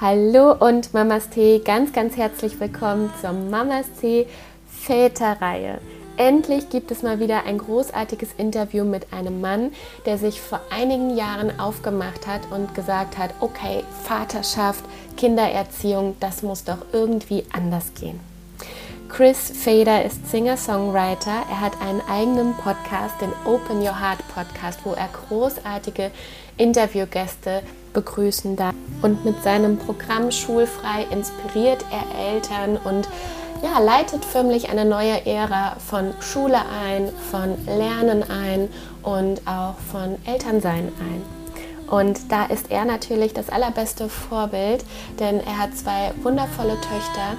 Hallo und Mamas Tee, ganz, ganz herzlich willkommen zur Mamas Tee Väterreihe. Endlich gibt es mal wieder ein großartiges Interview mit einem Mann, der sich vor einigen Jahren aufgemacht hat und gesagt hat, okay, Vaterschaft, Kindererziehung, das muss doch irgendwie anders gehen. Chris Fader ist Singer-Songwriter. Er hat einen eigenen Podcast, den Open Your Heart Podcast, wo er großartige Interviewgäste begrüßen darf. Und mit seinem Programm Schulfrei inspiriert er Eltern und ja, leitet förmlich eine neue Ära von Schule ein, von Lernen ein und auch von Elternsein ein. Und da ist er natürlich das allerbeste Vorbild, denn er hat zwei wundervolle Töchter,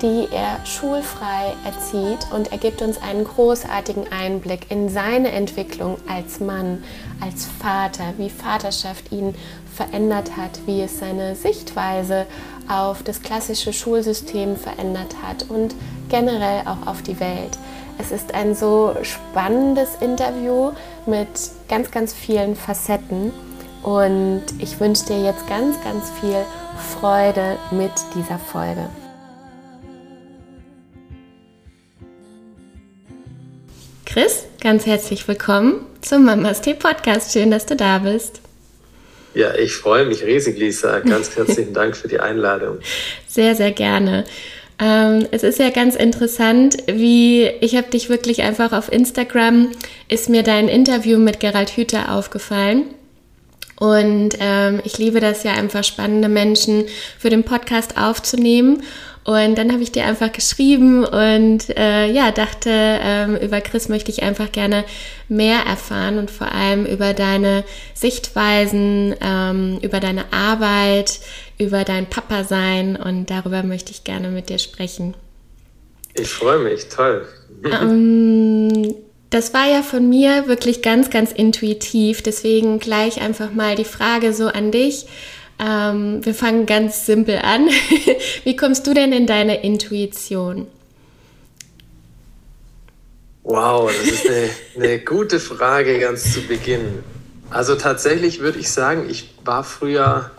die er schulfrei erzieht und er gibt uns einen großartigen Einblick in seine Entwicklung als Mann, als Vater, wie Vaterschaft ihn verändert hat, wie es seine Sichtweise auf das klassische Schulsystem verändert hat und generell auch auf die Welt. Es ist ein so spannendes Interview mit ganz, ganz vielen Facetten und ich wünsche dir jetzt ganz, ganz viel Freude mit dieser Folge. Chris, ganz herzlich willkommen zum Mamas Tee Podcast. Schön, dass du da bist. Ja, ich freue mich riesig, Lisa. Ganz herzlichen Dank für die Einladung. Sehr, sehr gerne. Ähm, es ist ja ganz interessant, wie ich habe dich wirklich einfach auf Instagram, ist mir dein Interview mit Gerald Hüther aufgefallen. Und ähm, ich liebe das ja einfach spannende Menschen für den Podcast aufzunehmen. Und dann habe ich dir einfach geschrieben und äh, ja, dachte, ähm, über Chris möchte ich einfach gerne mehr erfahren und vor allem über deine Sichtweisen, ähm, über deine Arbeit, über dein Papa-Sein und darüber möchte ich gerne mit dir sprechen. Ich freue mich, toll. Ähm, das war ja von mir wirklich ganz, ganz intuitiv, deswegen gleich einfach mal die Frage so an dich. Ähm, wir fangen ganz simpel an. Wie kommst du denn in deine Intuition? Wow, das ist eine, eine gute Frage ganz zu Beginn. Also tatsächlich würde ich sagen, ich war früher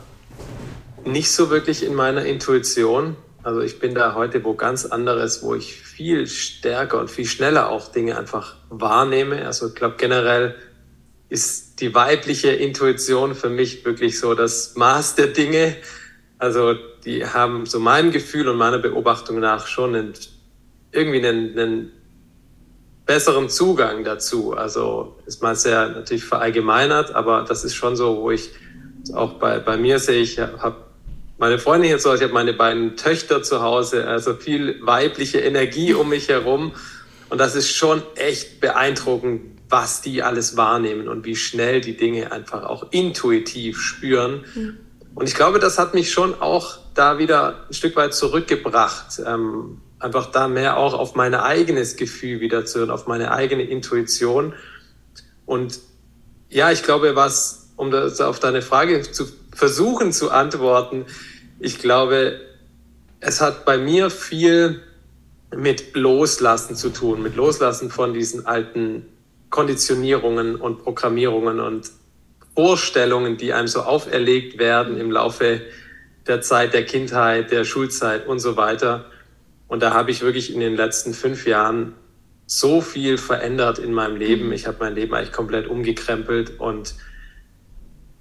nicht so wirklich in meiner Intuition. Also ich bin da heute wo ganz anderes, wo ich viel stärker und viel schneller auch Dinge einfach wahrnehme. Also ich glaube generell ist die weibliche Intuition für mich wirklich so das Maß der Dinge. Also die haben so meinem Gefühl und meiner Beobachtung nach schon einen, irgendwie einen, einen besseren Zugang dazu. Also ist mal sehr natürlich verallgemeinert, aber das ist schon so, wo ich auch bei, bei mir sehe, ich habe meine Freundin jetzt so, ich habe meine beiden Töchter zu Hause, also viel weibliche Energie um mich herum. Und das ist schon echt beeindruckend, was die alles wahrnehmen und wie schnell die Dinge einfach auch intuitiv spüren. Mhm. Und ich glaube, das hat mich schon auch da wieder ein Stück weit zurückgebracht, ähm, einfach da mehr auch auf mein eigenes Gefühl wieder zu hören, auf meine eigene Intuition. Und ja, ich glaube, was, um das auf deine Frage zu versuchen zu antworten, ich glaube, es hat bei mir viel mit Loslassen zu tun, mit Loslassen von diesen alten Konditionierungen und Programmierungen und Vorstellungen, die einem so auferlegt werden im Laufe der Zeit der Kindheit, der Schulzeit und so weiter. Und da habe ich wirklich in den letzten fünf Jahren so viel verändert in meinem Leben. Mhm. Ich habe mein Leben eigentlich komplett umgekrempelt und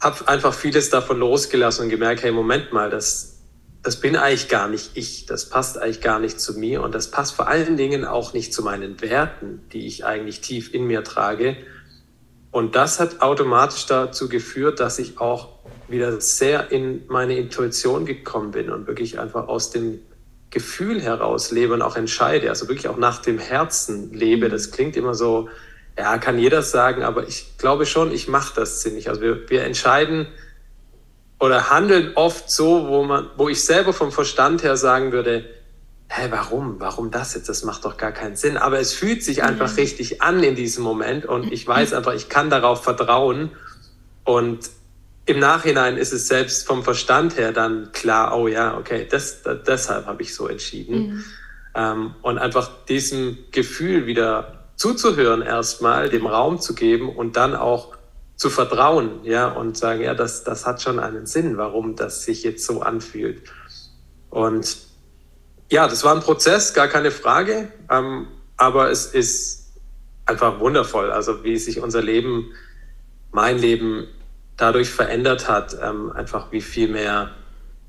habe einfach vieles davon losgelassen und gemerkt, hey, Moment mal, das, das bin eigentlich gar nicht ich, das passt eigentlich gar nicht zu mir und das passt vor allen Dingen auch nicht zu meinen Werten, die ich eigentlich tief in mir trage. Und das hat automatisch dazu geführt, dass ich auch wieder sehr in meine Intuition gekommen bin und wirklich einfach aus dem Gefühl heraus lebe und auch entscheide, also wirklich auch nach dem Herzen lebe. Das klingt immer so, ja, kann jeder sagen, aber ich glaube schon, ich mache das ziemlich. Also wir, wir entscheiden, oder handeln oft so, wo man, wo ich selber vom Verstand her sagen würde, hä, warum? Warum das jetzt? Das macht doch gar keinen Sinn. Aber es fühlt sich einfach mhm. richtig an in diesem Moment und ich weiß einfach, ich kann darauf vertrauen. Und im Nachhinein ist es selbst vom Verstand her dann klar, oh ja, okay, das, das deshalb habe ich so entschieden. Mhm. Ähm, und einfach diesem Gefühl wieder zuzuhören erstmal, dem Raum zu geben und dann auch zu vertrauen, ja, und sagen, ja, das, das hat schon einen Sinn, warum das sich jetzt so anfühlt. Und ja, das war ein Prozess, gar keine Frage, ähm, aber es ist einfach wundervoll, also wie sich unser Leben, mein Leben dadurch verändert hat, ähm, einfach wie viel mehr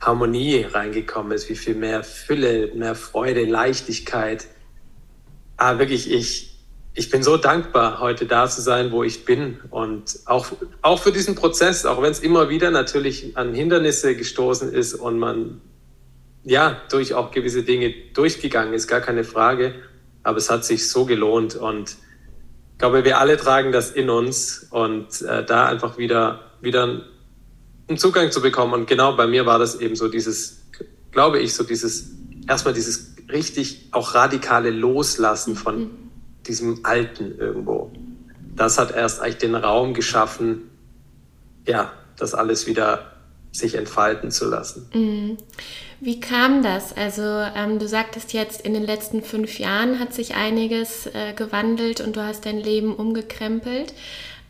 Harmonie reingekommen ist, wie viel mehr Fülle, mehr Freude, Leichtigkeit. Ah, wirklich, ich, ich bin so dankbar, heute da zu sein, wo ich bin. Und auch, auch für diesen Prozess, auch wenn es immer wieder natürlich an Hindernisse gestoßen ist und man ja durch auch gewisse Dinge durchgegangen ist, gar keine Frage, aber es hat sich so gelohnt und ich glaube, wir alle tragen das in uns und äh, da einfach wieder, wieder einen Zugang zu bekommen. Und genau bei mir war das eben so dieses, glaube ich, so dieses, erstmal dieses richtig auch radikale Loslassen von mhm diesem Alten irgendwo. Das hat erst eigentlich den Raum geschaffen, ja, das alles wieder sich entfalten zu lassen. Mhm. Wie kam das? Also ähm, du sagtest jetzt, in den letzten fünf Jahren hat sich einiges äh, gewandelt und du hast dein Leben umgekrempelt.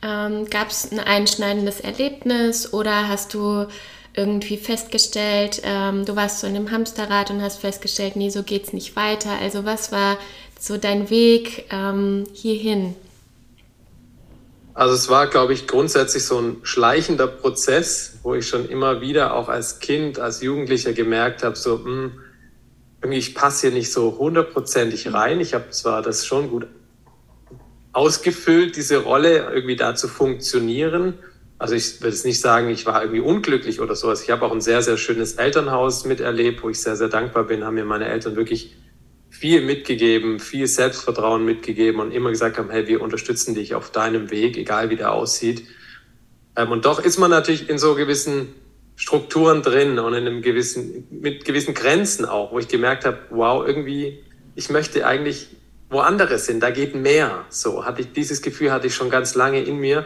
Ähm, Gab es ein einschneidendes Erlebnis oder hast du irgendwie festgestellt, ähm, du warst so in einem Hamsterrad und hast festgestellt, nee, so geht es nicht weiter. Also was war so dein Weg ähm, hierhin? Also es war, glaube ich, grundsätzlich so ein schleichender Prozess, wo ich schon immer wieder auch als Kind, als Jugendlicher gemerkt habe, so, mh, hm, irgendwie ich passe hier nicht so hundertprozentig rein. Ich habe zwar das schon gut ausgefüllt, diese Rolle irgendwie da zu funktionieren. Also ich würde es nicht sagen, ich war irgendwie unglücklich oder sowas. Ich habe auch ein sehr, sehr schönes Elternhaus miterlebt, wo ich sehr, sehr dankbar bin, haben mir meine Eltern wirklich viel mitgegeben, viel Selbstvertrauen mitgegeben und immer gesagt haben, hey, wir unterstützen dich auf deinem Weg, egal wie der aussieht. Ähm, und doch ist man natürlich in so gewissen Strukturen drin und in einem gewissen, mit gewissen Grenzen auch, wo ich gemerkt habe, wow, irgendwie, ich möchte eigentlich wo andere sind, da geht mehr. So hatte ich dieses Gefühl hatte ich schon ganz lange in mir.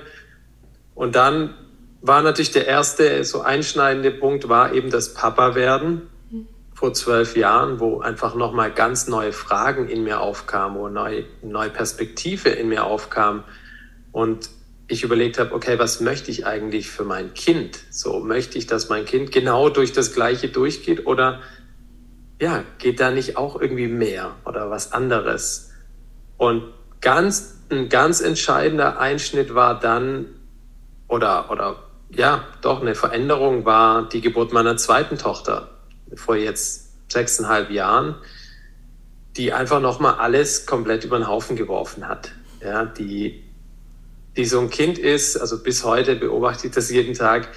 Und dann war natürlich der erste so einschneidende Punkt war eben das Papa werden vor zwölf Jahren, wo einfach nochmal ganz neue Fragen in mir aufkamen, wo neue, neue Perspektive in mir aufkam und ich überlegt habe, okay, was möchte ich eigentlich für mein Kind? So möchte ich, dass mein Kind genau durch das Gleiche durchgeht oder ja, geht da nicht auch irgendwie mehr oder was anderes? Und ganz, ein ganz entscheidender Einschnitt war dann oder, oder ja, doch eine Veränderung war die Geburt meiner zweiten Tochter vor jetzt sechseinhalb Jahren, die einfach nochmal alles komplett über den Haufen geworfen hat. Ja, die, die so ein Kind ist, also bis heute beobachte ich das jeden Tag,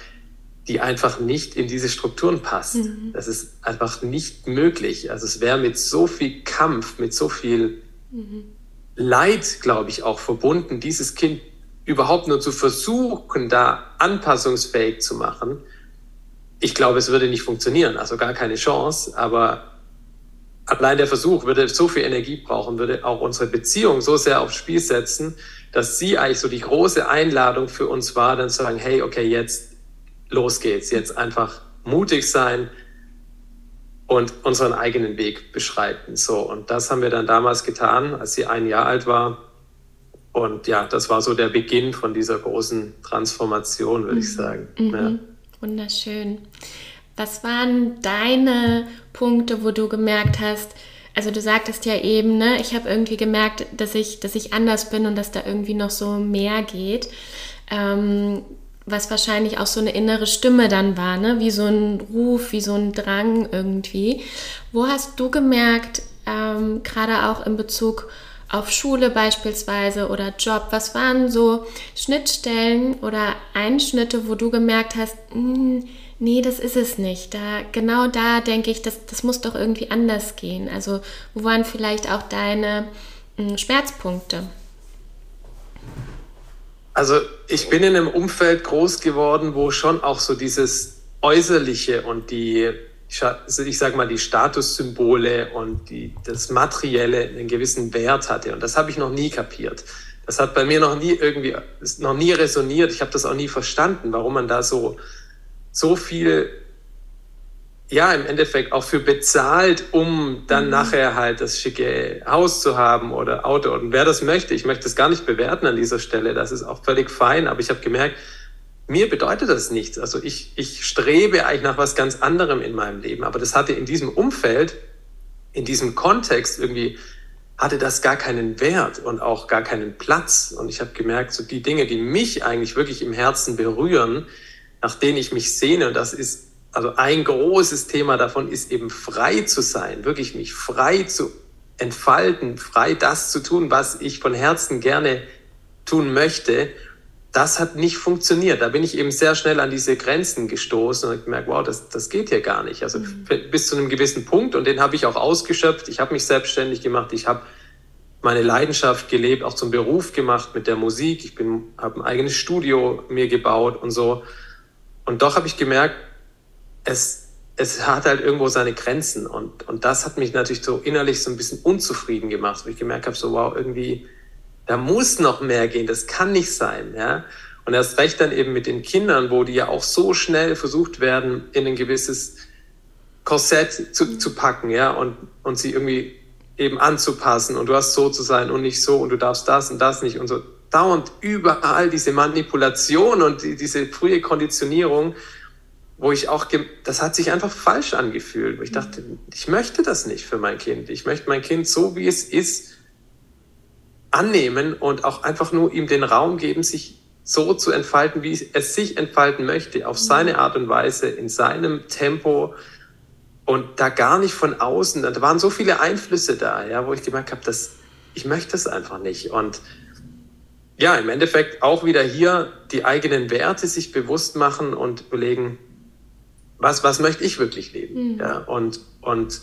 die einfach nicht in diese Strukturen passt. Mhm. Das ist einfach nicht möglich. Also es wäre mit so viel Kampf, mit so viel mhm. Leid, glaube ich, auch verbunden, dieses Kind überhaupt nur zu versuchen, da anpassungsfähig zu machen ich glaube, es würde nicht funktionieren, also gar keine Chance, aber allein der Versuch würde so viel Energie brauchen, würde auch unsere Beziehung so sehr aufs Spiel setzen, dass sie eigentlich so die große Einladung für uns war, dann zu sagen, hey, okay, jetzt los geht's, jetzt einfach mutig sein und unseren eigenen Weg beschreiten. So, und das haben wir dann damals getan, als sie ein Jahr alt war. Und ja, das war so der Beginn von dieser großen Transformation, würde mhm. ich sagen. Mhm. Ja. Wunderschön. Was waren deine Punkte, wo du gemerkt hast, also du sagtest ja eben, ne, ich habe irgendwie gemerkt, dass ich, dass ich anders bin und dass da irgendwie noch so mehr geht. Ähm, was wahrscheinlich auch so eine innere Stimme dann war, ne? wie so ein Ruf, wie so ein Drang irgendwie. Wo hast du gemerkt, ähm, gerade auch in Bezug auf auf Schule beispielsweise oder Job? Was waren so Schnittstellen oder Einschnitte, wo du gemerkt hast, hm, nee, das ist es nicht. Da, genau da denke ich, das, das muss doch irgendwie anders gehen. Also wo waren vielleicht auch deine mh, hm, Schmerzpunkte? Also ich bin in einem Umfeld groß geworden, wo schon auch so dieses Äußerliche und die ich sage mal, die Statussymbole und die, das Materielle einen gewissen Wert hatte. Und das habe ich noch nie kapiert. Das hat bei mir noch nie irgendwie, ist noch nie resoniert. Ich habe das auch nie verstanden, warum man da so, so viel ja, im Endeffekt auch für bezahlt, um dann mhm. nachher halt das schicke Haus zu haben oder Auto. Und wer das möchte, ich möchte das gar nicht bewerten an dieser Stelle, das ist auch völlig fein, aber ich habe gemerkt, mir bedeutet das nichts. Also ich, ich strebe eigentlich nach was ganz anderem in meinem Leben, aber das hatte in diesem Umfeld, in diesem Kontext irgendwie, hatte das gar keinen Wert und auch gar keinen Platz. Und ich habe gemerkt, so die Dinge, die mich eigentlich wirklich im Herzen berühren, nach denen ich mich sehne, und das ist also ein großes Thema davon ist eben frei zu sein, wirklich mich frei zu entfalten, frei das zu tun, was ich von Herzen gerne tun möchte. Das hat nicht funktioniert. Da bin ich eben sehr schnell an diese Grenzen gestoßen und gemerkt, wow, das, das geht hier gar nicht. Also mhm. bis zu einem gewissen Punkt und den habe ich auch ausgeschöpft. Ich habe mich selbstständig gemacht. Ich habe meine Leidenschaft gelebt, auch zum Beruf gemacht mit der Musik. Ich habe ein eigenes Studio mir gebaut und so. Und doch habe ich gemerkt, es, es hat halt irgendwo seine Grenzen. Und, und das hat mich natürlich so innerlich so ein bisschen unzufrieden gemacht, wo ich gemerkt habe, so wow, irgendwie, da muss noch mehr gehen, das kann nicht sein. Ja? Und erst recht dann eben mit den Kindern, wo die ja auch so schnell versucht werden, in ein gewisses Korsett zu, zu packen, ja, und, und sie irgendwie eben anzupassen und du hast so zu sein und nicht so und du darfst das und das nicht und so dauernd überall diese Manipulation und die, diese frühe Konditionierung, wo ich auch, das hat sich einfach falsch angefühlt, wo ich dachte, ich möchte das nicht für mein Kind. Ich möchte mein Kind so, wie es ist, annehmen und auch einfach nur ihm den Raum geben, sich so zu entfalten, wie es sich entfalten möchte, auf mhm. seine Art und Weise, in seinem Tempo und da gar nicht von außen. Da waren so viele Einflüsse da, ja, wo ich gemerkt habe, dass ich möchte es einfach nicht. Und ja, im Endeffekt auch wieder hier die eigenen Werte sich bewusst machen und überlegen, was, was möchte ich wirklich leben? Mhm. Ja, und, und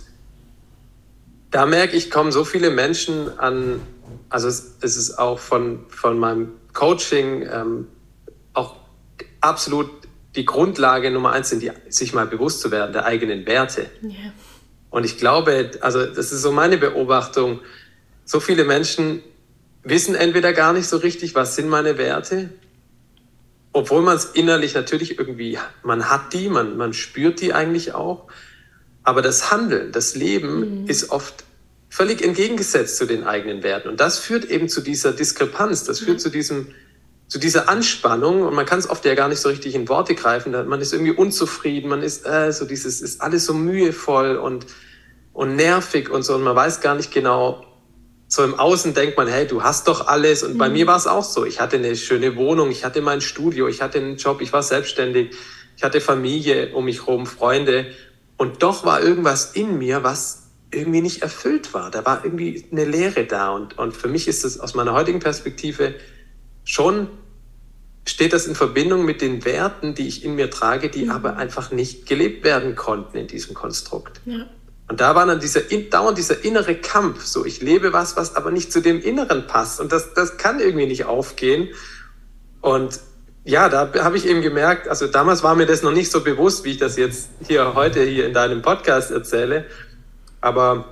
da merke ich, kommen so viele Menschen an, also es, es ist auch von, von meinem Coaching ähm, auch absolut die Grundlage Nummer eins sind, die, sich mal bewusst zu werden der eigenen Werte. Yeah. Und ich glaube, also das ist so meine Beobachtung, so viele Menschen wissen entweder gar nicht so richtig, was sind meine Werte, obwohl man es innerlich natürlich irgendwie, man hat die, man, man spürt die eigentlich auch. Aber das Handeln, das Leben mhm. ist oft völlig entgegengesetzt zu den eigenen Werten. Und das führt eben zu dieser Diskrepanz, das führt mhm. zu diesem, zu dieser Anspannung. Und man kann es oft ja gar nicht so richtig in Worte greifen. Man ist irgendwie unzufrieden, man ist äh, so dieses, ist alles so mühevoll und, und nervig und so. Und man weiß gar nicht genau, so im Außen denkt man, hey, du hast doch alles. Und mhm. bei mir war es auch so. Ich hatte eine schöne Wohnung, ich hatte mein Studio, ich hatte einen Job, ich war selbstständig, ich hatte Familie um mich herum, Freunde. Und doch war irgendwas in mir, was irgendwie nicht erfüllt war. Da war irgendwie eine Leere da. Und, und für mich ist es aus meiner heutigen Perspektive schon, steht das in Verbindung mit den Werten, die ich in mir trage, die mhm. aber einfach nicht gelebt werden konnten in diesem Konstrukt. Ja. Und da war dann dieser, dauernd dieser innere Kampf, so ich lebe was, was aber nicht zu dem Inneren passt. Und das, das kann irgendwie nicht aufgehen. Und ja, da habe ich eben gemerkt, also damals war mir das noch nicht so bewusst, wie ich das jetzt hier heute hier in deinem Podcast erzähle. Aber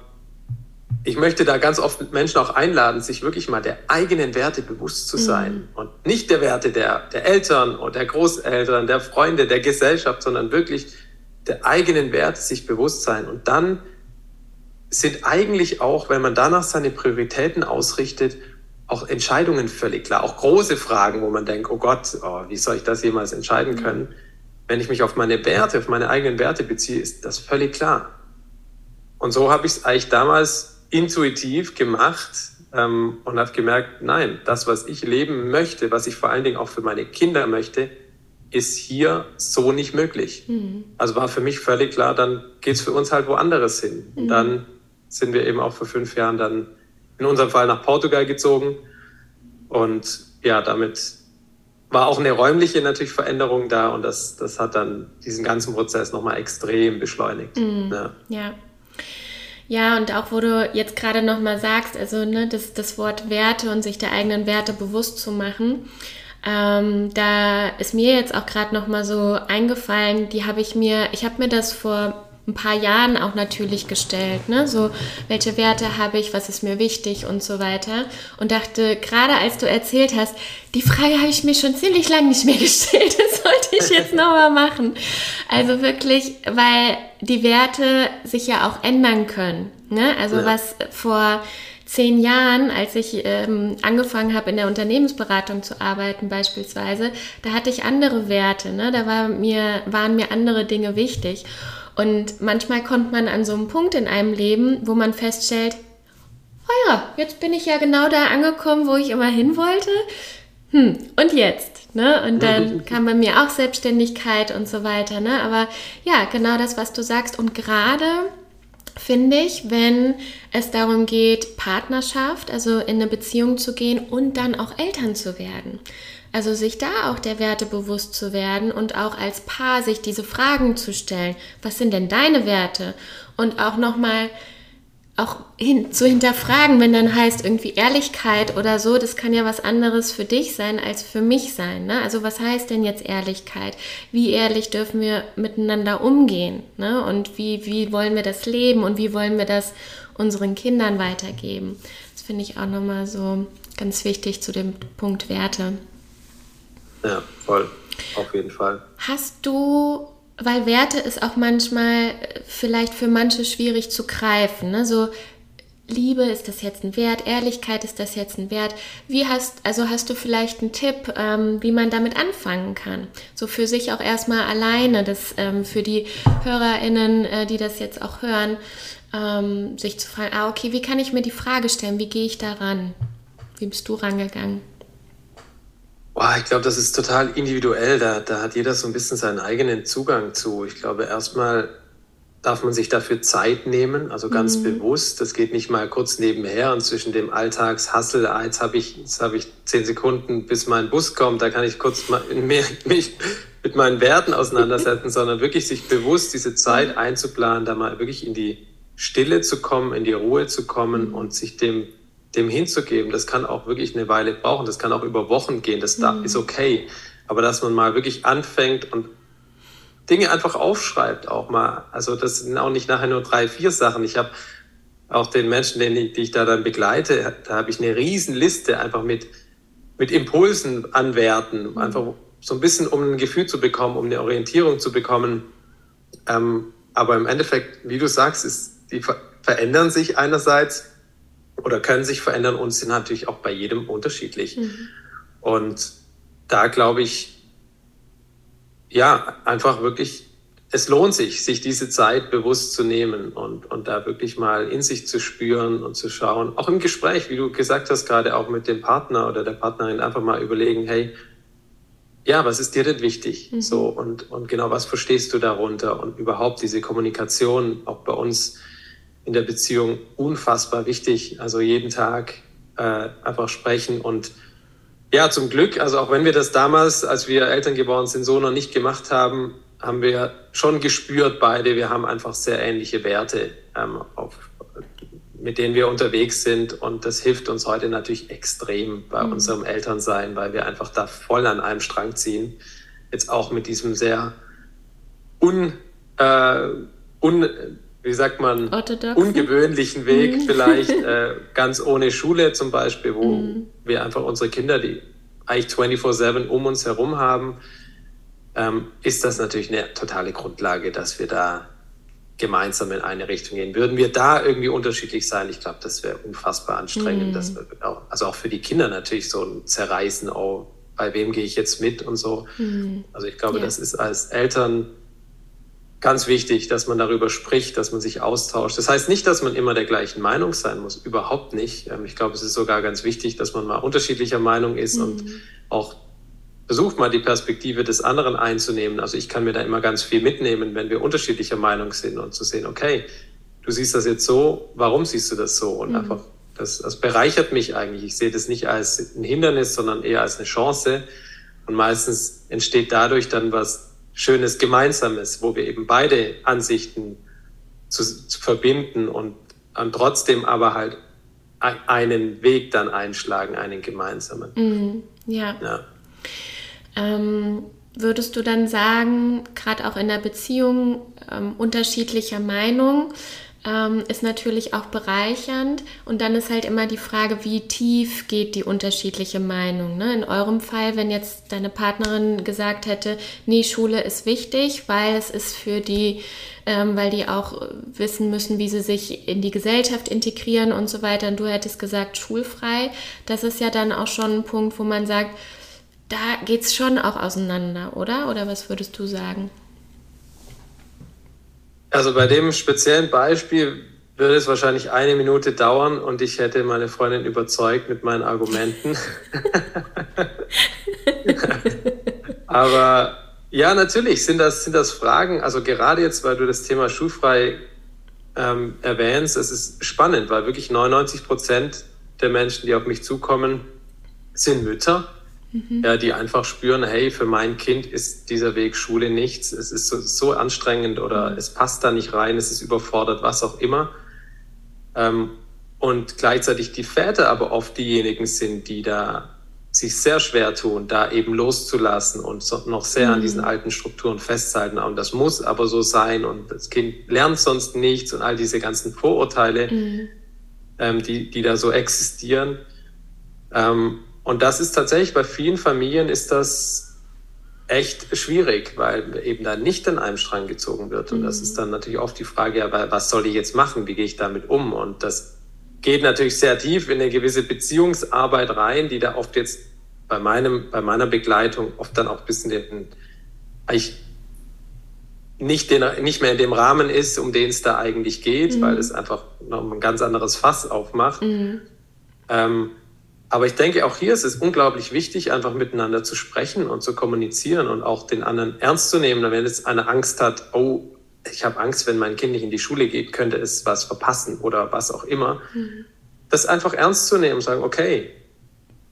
ich möchte da ganz oft Menschen auch einladen, sich wirklich mal der eigenen Werte bewusst zu sein. Mhm. Und nicht der Werte der, der Eltern oder der Großeltern, der Freunde, der Gesellschaft, sondern wirklich der eigenen Werte sich bewusst sein. Und dann sind eigentlich auch, wenn man danach seine Prioritäten ausrichtet, auch Entscheidungen völlig klar. Auch große Fragen, wo man denkt, oh Gott, oh, wie soll ich das jemals entscheiden können? Wenn ich mich auf meine Werte, auf meine eigenen Werte beziehe, ist das völlig klar. Und so habe ich es eigentlich damals intuitiv gemacht ähm, und habe gemerkt, nein, das, was ich leben möchte, was ich vor allen Dingen auch für meine Kinder möchte, ist hier so nicht möglich. Mhm. Also war für mich völlig klar, dann geht es für uns halt woanders hin. Mhm. Dann sind wir eben auch vor fünf Jahren dann in unserem Fall nach Portugal gezogen. Und ja, damit war auch eine räumliche natürlich Veränderung da und das, das hat dann diesen ganzen Prozess nochmal extrem beschleunigt. Mhm. Ja. ja. Ja, und auch wo du jetzt gerade nochmal sagst, also ne, das, das Wort Werte und sich der eigenen Werte bewusst zu machen. Ähm, da ist mir jetzt auch gerade noch mal so eingefallen, die habe ich mir, ich habe mir das vor ein paar Jahren auch natürlich gestellt. Ne? So, welche Werte habe ich, was ist mir wichtig und so weiter. Und dachte, gerade als du erzählt hast, die Frage habe ich mir schon ziemlich lange nicht mehr gestellt. Das sollte ich jetzt nochmal machen. Also wirklich, weil die Werte sich ja auch ändern können. Ne? Also ja. was vor zehn Jahren, als ich ähm, angefangen habe, in der Unternehmensberatung zu arbeiten beispielsweise, da hatte ich andere Werte. Ne? Da war mir, waren mir andere Dinge wichtig. Und manchmal kommt man an so einen Punkt in einem Leben, wo man feststellt, oh ja, jetzt bin ich ja genau da angekommen, wo ich immer hin wollte. Hm, und jetzt? Ne? Und dann kam bei mir auch Selbstständigkeit und so weiter. Ne? Aber ja, genau das, was du sagst. Und gerade finde ich, wenn es darum geht, Partnerschaft, also in eine Beziehung zu gehen und dann auch Eltern zu werden. Also sich da auch der Werte bewusst zu werden und auch als Paar sich diese Fragen zu stellen. Was sind denn deine Werte? Und auch nochmal auch hin, zu hinterfragen, wenn dann heißt irgendwie Ehrlichkeit oder so, das kann ja was anderes für dich sein als für mich sein. Ne? Also was heißt denn jetzt Ehrlichkeit? Wie ehrlich dürfen wir miteinander umgehen? Ne? Und wie, wie wollen wir das leben und wie wollen wir das unseren Kindern weitergeben? Das finde ich auch nochmal so ganz wichtig zu dem Punkt Werte. Ja, voll. Auf jeden Fall. Hast du weil Werte ist auch manchmal äh, vielleicht für manche schwierig zu greifen. Ne? So Liebe, ist das jetzt ein Wert? Ehrlichkeit, ist das jetzt ein Wert? Wie hast, also hast du vielleicht einen Tipp, ähm, wie man damit anfangen kann? So für sich auch erstmal alleine, das ähm, für die HörerInnen, äh, die das jetzt auch hören, ähm, sich zu fragen, ah, okay, wie kann ich mir die Frage stellen? Wie gehe ich daran? Wie bist du rangegangen? Boah, ich glaube, das ist total individuell. Da, da hat jeder so ein bisschen seinen eigenen Zugang zu. Ich glaube, erstmal darf man sich dafür Zeit nehmen, also ganz mhm. bewusst. Das geht nicht mal kurz nebenher und zwischen dem Alltagshassel, ah, jetzt habe ich, jetzt habe ich zehn Sekunden, bis mein Bus kommt, da kann ich kurz mal mehr, mich mit meinen Werten auseinandersetzen, sondern wirklich sich bewusst diese Zeit mhm. einzuplanen, da mal wirklich in die Stille zu kommen, in die Ruhe zu kommen mhm. und sich dem dem hinzugeben, das kann auch wirklich eine Weile brauchen, das kann auch über Wochen gehen, das mhm. ist okay. Aber dass man mal wirklich anfängt und Dinge einfach aufschreibt, auch mal. Also das sind auch nicht nachher nur drei, vier Sachen. Ich habe auch den Menschen, den ich, die ich da dann begleite, da habe ich eine riesen Liste einfach mit, mit Impulsen anwerten, mhm. einfach so ein bisschen, um ein Gefühl zu bekommen, um eine Orientierung zu bekommen. Ähm, aber im Endeffekt, wie du sagst, ist, die verändern sich einerseits oder können sich verändern und sind natürlich auch bei jedem unterschiedlich. Mhm. Und da glaube ich, ja, einfach wirklich, es lohnt sich, sich diese Zeit bewusst zu nehmen und, und da wirklich mal in sich zu spüren und zu schauen. Auch im Gespräch, wie du gesagt hast, gerade auch mit dem Partner oder der Partnerin einfach mal überlegen, hey, ja, was ist dir denn wichtig? Mhm. So, und, und genau, was verstehst du darunter? Und überhaupt diese Kommunikation auch bei uns in der Beziehung unfassbar wichtig. Also jeden Tag äh, einfach sprechen und ja, zum Glück, also auch wenn wir das damals, als wir Eltern geworden sind, so noch nicht gemacht haben, haben wir schon gespürt beide, wir haben einfach sehr ähnliche Werte, ähm, auf, mit denen wir unterwegs sind. Und das hilft uns heute natürlich extrem bei mhm. unserem Elternsein, weil wir einfach da voll an einem Strang ziehen. Jetzt auch mit diesem sehr un, äh, un wie sagt man, Orthodoxen? ungewöhnlichen Weg, mhm. vielleicht äh, ganz ohne Schule zum Beispiel, wo mhm. wir einfach unsere Kinder, die eigentlich 24-7 um uns herum haben, ähm, ist das natürlich eine totale Grundlage, dass wir da gemeinsam in eine Richtung gehen. Würden wir da irgendwie unterschiedlich sein, ich glaube, das wäre unfassbar anstrengend. Mhm. Dass wir auch, also auch für die Kinder natürlich so ein Zerreißen, oh, bei wem gehe ich jetzt mit und so. Mhm. Also ich glaube, ja. das ist als Eltern ganz wichtig, dass man darüber spricht, dass man sich austauscht. Das heißt nicht, dass man immer der gleichen Meinung sein muss, überhaupt nicht. Ähm, ich glaube, es ist sogar ganz wichtig, dass man mal unterschiedlicher Meinung ist mhm. und auch versucht mal die Perspektive des anderen einzunehmen. Also ich kann mir da immer ganz viel mitnehmen, wenn wir unterschiedlicher Meinung sind und zu sehen, okay, du siehst das jetzt so, warum siehst du das so? Und mhm. einfach, das, das bereichert mich eigentlich. Ich sehe das nicht als ein Hindernis, sondern eher als eine Chance. Und meistens entsteht dadurch dann was Schönes Gemeinsames, wo wir eben beide Ansichten zu, zu verbinden und, und trotzdem aber halt einen Weg dann einschlagen, einen gemeinsamen. Mhm, ja. ja. Ähm, würdest du dann sagen, gerade auch in der Beziehung ähm, unterschiedlicher Meinung, ähm, ist natürlich auch bereichernd. Und dann ist halt immer die Frage, wie tief geht die unterschiedliche Meinung. Ne? In eurem Fall, wenn jetzt deine Partnerin gesagt hätte, nee, Schule ist wichtig, weil es ist für die, ähm, weil die auch wissen müssen, wie sie sich in die Gesellschaft integrieren und so weiter. Und du hättest gesagt, schulfrei. Das ist ja dann auch schon ein Punkt, wo man sagt, da geht es schon auch auseinander, oder? Oder was würdest du sagen? Also bei dem speziellen Beispiel würde es wahrscheinlich eine Minute dauern und ich hätte meine Freundin überzeugt mit meinen Argumenten. Aber ja, natürlich sind das, sind das Fragen, also gerade jetzt, weil du das Thema schulfrei ähm, erwähnst, es ist spannend, weil wirklich 99 Prozent der Menschen, die auf mich zukommen, sind Mütter mhm. ja, die einfach spüren, hey, für mein Kind ist dieser Weg Schule nichts, es ist so, so anstrengend oder mhm. es passt da nicht rein, es ist überfordert, was auch immer. Ähm, und gleichzeitig die Väter aber oft diejenigen sind, die da sich sehr schwer tun, da eben loszulassen und so, noch sehr mhm. an diesen alten Strukturen festzuhalten. Und das muss aber so sein und das Kind lernt sonst nichts und all diese ganzen Vorurteile, mhm. ähm, die, die da so existieren. Ähm, und das ist tatsächlich bei vielen Familien ist das echt schwierig, weil eben da nicht an einem Strang gezogen wird. Und mhm. das ist dann natürlich oft die Frage, ja, was soll ich jetzt machen? Wie gehe ich damit um? Und das geht natürlich sehr tief in eine gewisse Beziehungsarbeit rein, die da oft jetzt bei meinem, bei meiner Begleitung oft dann auch ein bisschen den, eigentlich nicht, den, nicht mehr in dem Rahmen ist, um den es da eigentlich geht, mhm. weil es einfach noch ein ganz anderes Fass aufmacht. Mhm. Ähm, aber ich denke, auch hier ist es unglaublich wichtig, einfach miteinander zu sprechen und zu kommunizieren und auch den anderen ernst zu nehmen. Wenn jetzt eine Angst hat, oh, ich habe Angst, wenn mein Kind nicht in die Schule geht, könnte es was verpassen oder was auch immer. Mhm. Das einfach ernst zu nehmen, sagen, okay,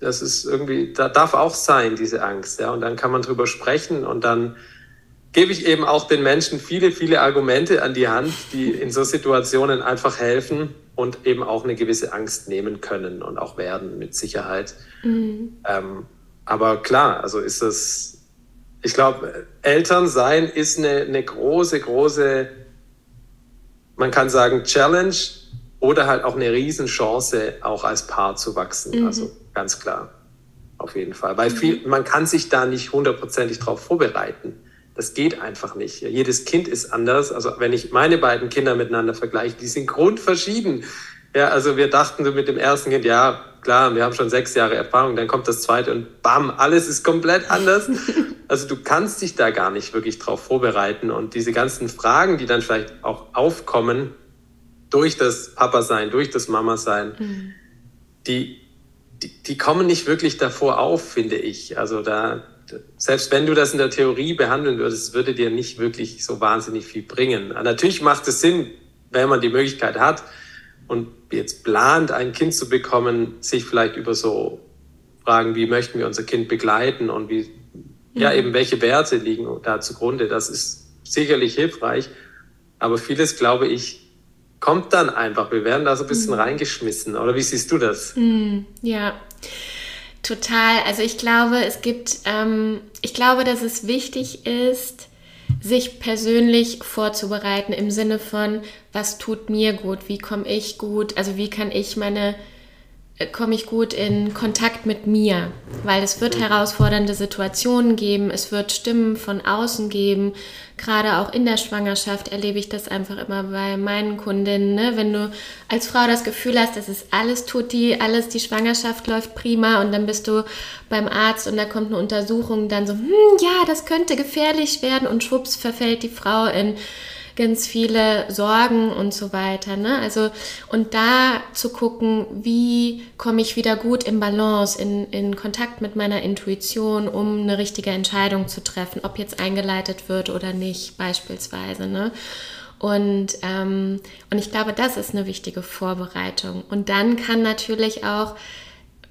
das ist irgendwie, da darf auch sein, diese Angst. Ja, und dann kann man drüber sprechen und dann gebe ich eben auch den Menschen viele, viele Argumente an die Hand, die in so Situationen einfach helfen, und eben auch eine gewisse Angst nehmen können und auch werden mit Sicherheit. Mhm. Ähm, aber klar, also ist das, ich glaube, Elternsein ist eine, eine große, große, man kann sagen, Challenge oder halt auch eine Riesenchance, auch als Paar zu wachsen. Mhm. Also ganz klar, auf jeden Fall. Weil viel, mhm. man kann sich da nicht hundertprozentig drauf vorbereiten. Das geht einfach nicht. Jedes Kind ist anders. Also wenn ich meine beiden Kinder miteinander vergleiche, die sind grundverschieden. Ja, also wir dachten so mit dem ersten Kind, ja, klar, wir haben schon sechs Jahre Erfahrung, dann kommt das zweite und bam, alles ist komplett anders. Also du kannst dich da gar nicht wirklich drauf vorbereiten und diese ganzen Fragen, die dann vielleicht auch aufkommen durch das Papa-Sein, durch das Mama-Sein, mhm. die, die, die kommen nicht wirklich davor auf, finde ich. Also da, selbst wenn du das in der Theorie behandeln würdest, würde dir nicht wirklich so wahnsinnig viel bringen. Natürlich macht es Sinn, wenn man die Möglichkeit hat und jetzt plant, ein Kind zu bekommen, sich vielleicht über so Fragen, wie möchten wir unser Kind begleiten und wie, ja, mhm. eben welche Werte liegen da zugrunde. Das ist sicherlich hilfreich. Aber vieles, glaube ich, kommt dann einfach. Wir werden da so ein bisschen mhm. reingeschmissen. Oder wie siehst du das? Mhm. Ja. Total. Also ich glaube, es gibt, ähm, ich glaube, dass es wichtig ist, sich persönlich vorzubereiten im Sinne von, was tut mir gut, wie komme ich gut, also wie kann ich meine komme ich gut in Kontakt mit mir, weil es wird herausfordernde Situationen geben, es wird Stimmen von außen geben. Gerade auch in der Schwangerschaft erlebe ich das einfach immer bei meinen Kundinnen. Ne? Wenn du als Frau das Gefühl hast, das ist alles tutti, alles, die Schwangerschaft läuft prima und dann bist du beim Arzt und da kommt eine Untersuchung, dann so, hm, ja, das könnte gefährlich werden und schwupps verfällt die Frau in ganz viele Sorgen und so weiter. Ne? Also, und da zu gucken, wie komme ich wieder gut im Balance, in, in Kontakt mit meiner Intuition, um eine richtige Entscheidung zu treffen, ob jetzt eingeleitet wird oder nicht, beispielsweise. Ne? Und, ähm, und ich glaube, das ist eine wichtige Vorbereitung. Und dann kann natürlich auch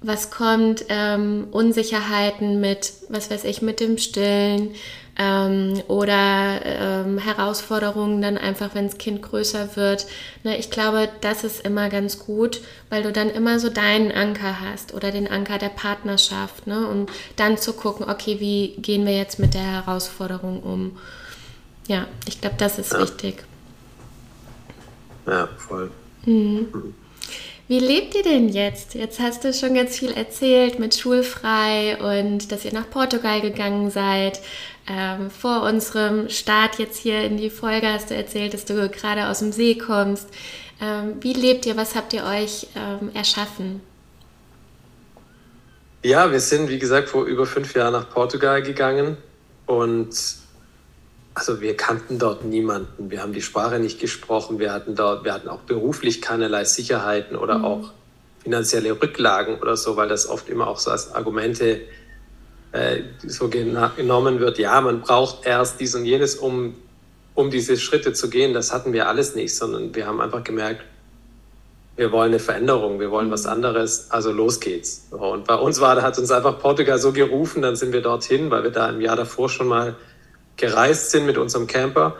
was kommt, ähm, Unsicherheiten mit, was weiß ich, mit dem Stillen ähm, oder ähm, Herausforderungen dann einfach, wenn das Kind größer wird. Ne, ich glaube, das ist immer ganz gut, weil du dann immer so deinen Anker hast oder den Anker der Partnerschaft, ne, um dann zu gucken, okay, wie gehen wir jetzt mit der Herausforderung um. Ja, ich glaube, das ist ja. wichtig. Ja, voll. Mhm. Mhm. Wie lebt ihr denn jetzt? Jetzt hast du schon ganz viel erzählt mit schulfrei und dass ihr nach Portugal gegangen seid. Ähm, vor unserem Start jetzt hier in die Folge hast du erzählt, dass du gerade aus dem See kommst. Ähm, wie lebt ihr? Was habt ihr euch ähm, erschaffen? Ja, wir sind, wie gesagt, vor über fünf Jahren nach Portugal gegangen und also wir kannten dort niemanden. Wir haben die Sprache nicht gesprochen. Wir hatten dort, wir hatten auch beruflich keinerlei Sicherheiten oder mhm. auch finanzielle Rücklagen oder so, weil das oft immer auch so als Argumente äh, so genommen wird. Ja, man braucht erst dies und jenes, um, um diese Schritte zu gehen. Das hatten wir alles nicht, sondern wir haben einfach gemerkt, wir wollen eine Veränderung, wir wollen was mhm. anderes, also los geht's. Und bei uns war, da hat uns einfach Portugal so gerufen, dann sind wir dorthin, weil wir da im Jahr davor schon mal gereist sind mit unserem Camper.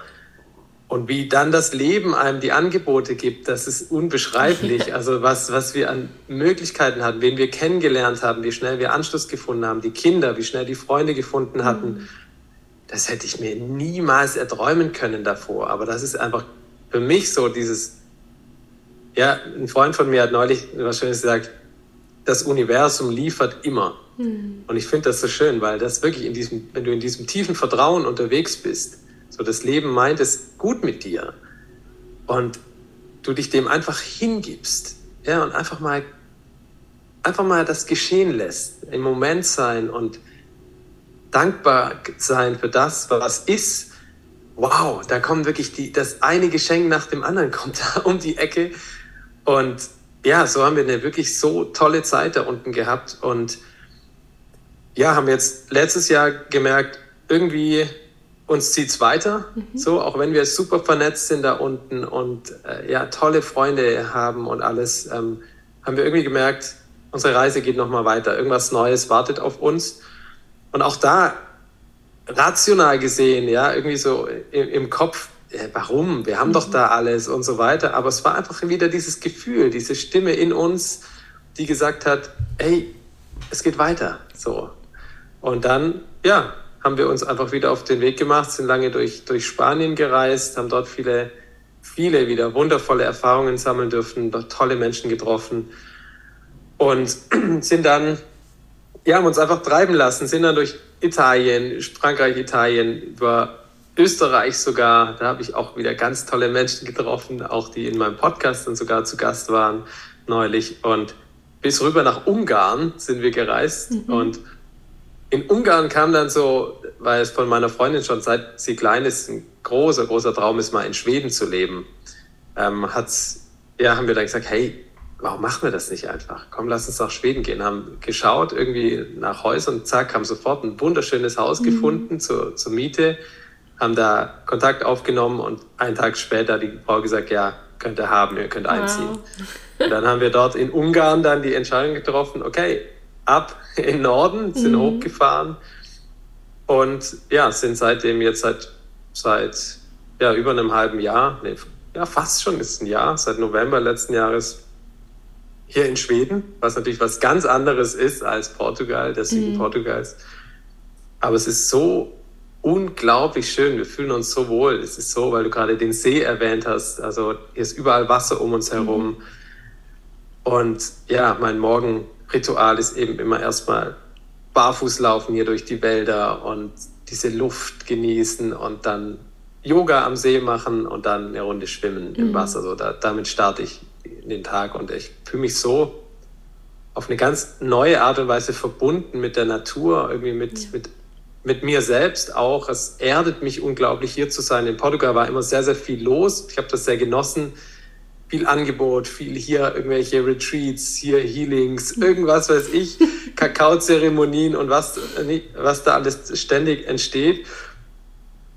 Und wie dann das Leben einem die Angebote gibt, das ist unbeschreiblich. Also was, was wir an Möglichkeiten hatten, wen wir kennengelernt haben, wie schnell wir Anschluss gefunden haben, die Kinder, wie schnell die Freunde gefunden hatten, mhm. das hätte ich mir niemals erträumen können davor. Aber das ist einfach für mich so dieses, ja, ein Freund von mir hat neulich was Schönes gesagt, das Universum liefert immer. Mhm. Und ich finde das so schön, weil das wirklich in diesem, wenn du in diesem tiefen Vertrauen unterwegs bist, so das Leben meint es gut mit dir und du dich dem einfach hingibst, ja, und einfach mal, einfach mal das geschehen lässt, im Moment sein und dankbar sein für das, was ist. Wow, da kommt wirklich die, das eine Geschenk nach dem anderen kommt da um die Ecke und ja, so haben wir eine wirklich so tolle Zeit da unten gehabt und ja, haben jetzt letztes Jahr gemerkt, irgendwie uns zieht es weiter, mhm. so, auch wenn wir super vernetzt sind da unten und äh, ja, tolle Freunde haben und alles, ähm, haben wir irgendwie gemerkt, unsere Reise geht nochmal weiter. Irgendwas Neues wartet auf uns. Und auch da, rational gesehen, ja, irgendwie so im, im Kopf, äh, warum? Wir haben mhm. doch da alles und so weiter. Aber es war einfach wieder dieses Gefühl, diese Stimme in uns, die gesagt hat, hey, es geht weiter. So. Und dann, ja, haben wir uns einfach wieder auf den Weg gemacht, sind lange durch, durch Spanien gereist, haben dort viele, viele wieder wundervolle Erfahrungen sammeln dürfen, dort tolle Menschen getroffen und sind dann, ja, haben uns einfach treiben lassen, sind dann durch Italien, Frankreich, Italien, über Österreich sogar. Da habe ich auch wieder ganz tolle Menschen getroffen, auch die in meinem Podcast dann sogar zu Gast waren neulich. Und bis rüber nach Ungarn sind wir gereist mhm. und in Ungarn kam dann so, weil es von meiner Freundin schon seit sie klein ist, ein großer, großer Traum ist, mal in Schweden zu leben. Ähm, hat's, ja, haben wir dann gesagt, hey, warum machen wir das nicht einfach? Komm, lass uns nach Schweden gehen. Haben geschaut irgendwie nach Häusern, zack, haben sofort ein wunderschönes Haus mhm. gefunden zur, zur Miete, haben da Kontakt aufgenommen und einen Tag später hat die Frau gesagt, ja, könnt ihr haben, ihr könnt einziehen. Wow. Und dann haben wir dort in Ungarn dann die Entscheidung getroffen, okay, ab in Norden, sind mhm. hochgefahren und ja, sind seitdem jetzt seit, seit ja, über einem halben Jahr, nee, ja, fast schon ist ein Jahr, seit November letzten Jahres hier in Schweden, was natürlich was ganz anderes ist als Portugal, der Süden mhm. Portugals. Aber es ist so unglaublich schön. Wir fühlen uns so wohl. Es ist so, weil du gerade den See erwähnt hast. Also hier ist überall Wasser um uns herum. Mhm. Und ja, mein Morgen Ritual ist eben immer erstmal barfuß laufen hier durch die Wälder und diese Luft genießen und dann Yoga am See machen und dann eine Runde schwimmen mhm. im Wasser. So, da, damit starte ich in den Tag und ich fühle mich so auf eine ganz neue Art und Weise verbunden mit der Natur, irgendwie mit, ja. mit, mit mir selbst auch. Es erdet mich unglaublich, hier zu sein. In Portugal war immer sehr, sehr viel los. Ich habe das sehr genossen viel Angebot, viel hier irgendwelche Retreats, hier Healings, irgendwas weiß ich, Kakaozeremonien und was, was da alles ständig entsteht.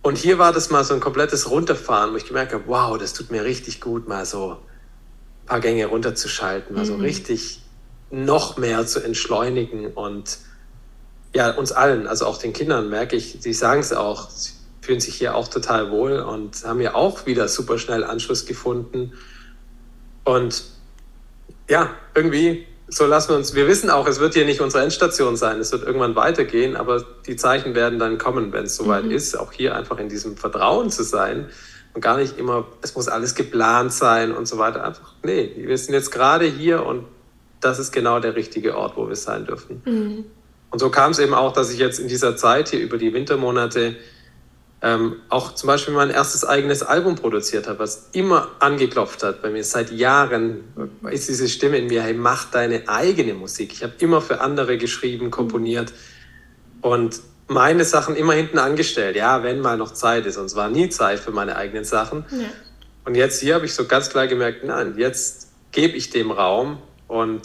Und hier war das mal so ein komplettes Runterfahren, wo ich gemerkt habe, wow, das tut mir richtig gut, mal so ein paar Gänge runterzuschalten, mal mhm. so richtig noch mehr zu entschleunigen und ja, uns allen, also auch den Kindern, merke ich, sie sagen es auch, sie fühlen sich hier auch total wohl und haben ja auch wieder super schnell Anschluss gefunden. Und ja, irgendwie, so lassen wir uns, wir wissen auch, es wird hier nicht unsere Endstation sein, es wird irgendwann weitergehen, aber die Zeichen werden dann kommen, wenn es soweit mhm. ist, auch hier einfach in diesem Vertrauen zu sein und gar nicht immer, es muss alles geplant sein und so weiter. Einfach, nee, wir sind jetzt gerade hier und das ist genau der richtige Ort, wo wir sein dürfen. Mhm. Und so kam es eben auch, dass ich jetzt in dieser Zeit hier über die Wintermonate ähm, auch zum Beispiel mein erstes eigenes Album produziert habe, was immer angeklopft hat bei mir seit Jahren, ist diese Stimme in mir, hey, mach deine eigene Musik. Ich habe immer für andere geschrieben, komponiert und meine Sachen immer hinten angestellt. Ja, wenn mal noch Zeit ist. Und es war nie Zeit für meine eigenen Sachen. Ja. Und jetzt hier habe ich so ganz klar gemerkt, nein, jetzt gebe ich dem Raum und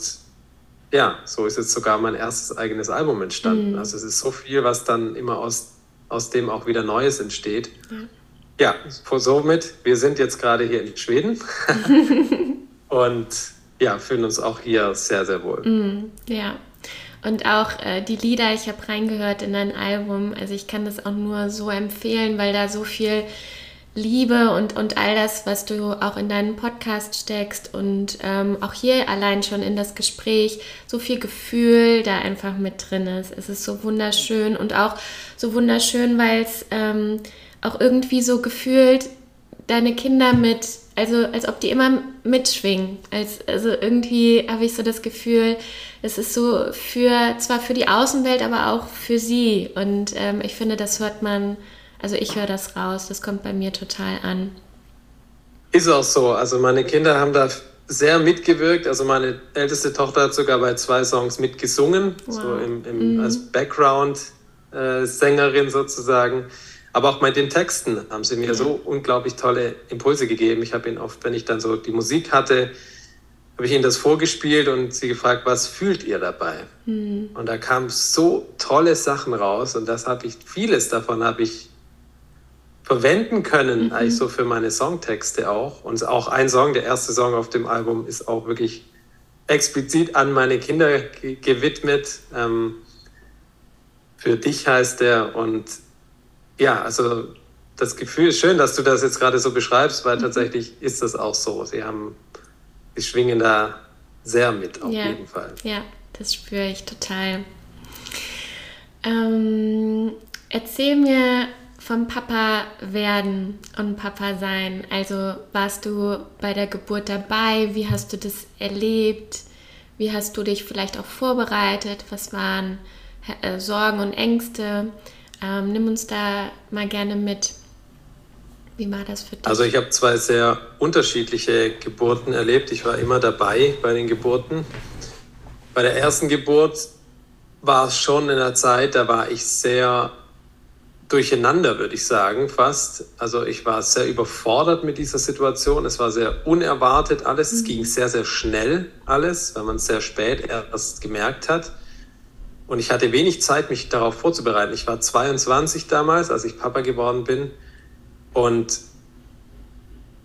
ja, so ist jetzt sogar mein erstes eigenes Album entstanden. Mhm. Also es ist so viel, was dann immer aus, aus dem auch wieder Neues entsteht. Ja. ja, somit, wir sind jetzt gerade hier in Schweden und ja, fühlen uns auch hier sehr, sehr wohl. Mhm. Ja. Und auch äh, die Lieder, ich habe reingehört in dein Album. Also ich kann das auch nur so empfehlen, weil da so viel Liebe und, und all das, was du auch in deinen Podcast steckst und ähm, auch hier allein schon in das Gespräch, so viel Gefühl da einfach mit drin ist. Es ist so wunderschön und auch so wunderschön, weil es ähm, auch irgendwie so gefühlt deine Kinder mit, also als ob die immer mitschwingen. Als, also irgendwie habe ich so das Gefühl, es ist so für, zwar für die Außenwelt, aber auch für sie. Und ähm, ich finde, das hört man also ich höre das raus, das kommt bei mir total an. Ist auch so. Also meine Kinder haben da sehr mitgewirkt. Also meine älteste Tochter hat sogar bei zwei Songs mitgesungen, wow. so im, im, mhm. als Background-Sängerin äh, sozusagen. Aber auch bei den Texten haben sie mir ja. so unglaublich tolle Impulse gegeben. Ich habe ihnen oft, wenn ich dann so die Musik hatte, habe ich ihnen das vorgespielt und sie gefragt, was fühlt ihr dabei? Mhm. Und da kamen so tolle Sachen raus und das habe ich, vieles davon habe ich verwenden können, mhm. eigentlich so für meine Songtexte auch. Und auch ein Song, der erste Song auf dem Album, ist auch wirklich explizit an meine Kinder ge gewidmet. Ähm, für dich heißt der. Und ja, also das Gefühl ist schön, dass du das jetzt gerade so beschreibst, weil mhm. tatsächlich ist das auch so. Sie haben, sie schwingen da sehr mit, auf ja. jeden Fall. Ja, das spüre ich total. Ähm, erzähl mir vom Papa werden und Papa sein. Also warst du bei der Geburt dabei? Wie hast du das erlebt? Wie hast du dich vielleicht auch vorbereitet? Was waren äh, Sorgen und Ängste? Ähm, nimm uns da mal gerne mit. Wie war das für dich? Also ich habe zwei sehr unterschiedliche Geburten erlebt. Ich war immer dabei bei den Geburten. Bei der ersten Geburt war es schon in der Zeit, da war ich sehr durcheinander, würde ich sagen, fast. Also ich war sehr überfordert mit dieser Situation. Es war sehr unerwartet alles. Es mhm. ging sehr, sehr schnell alles, weil man es sehr spät erst gemerkt hat. Und ich hatte wenig Zeit, mich darauf vorzubereiten. Ich war 22 damals, als ich Papa geworden bin. Und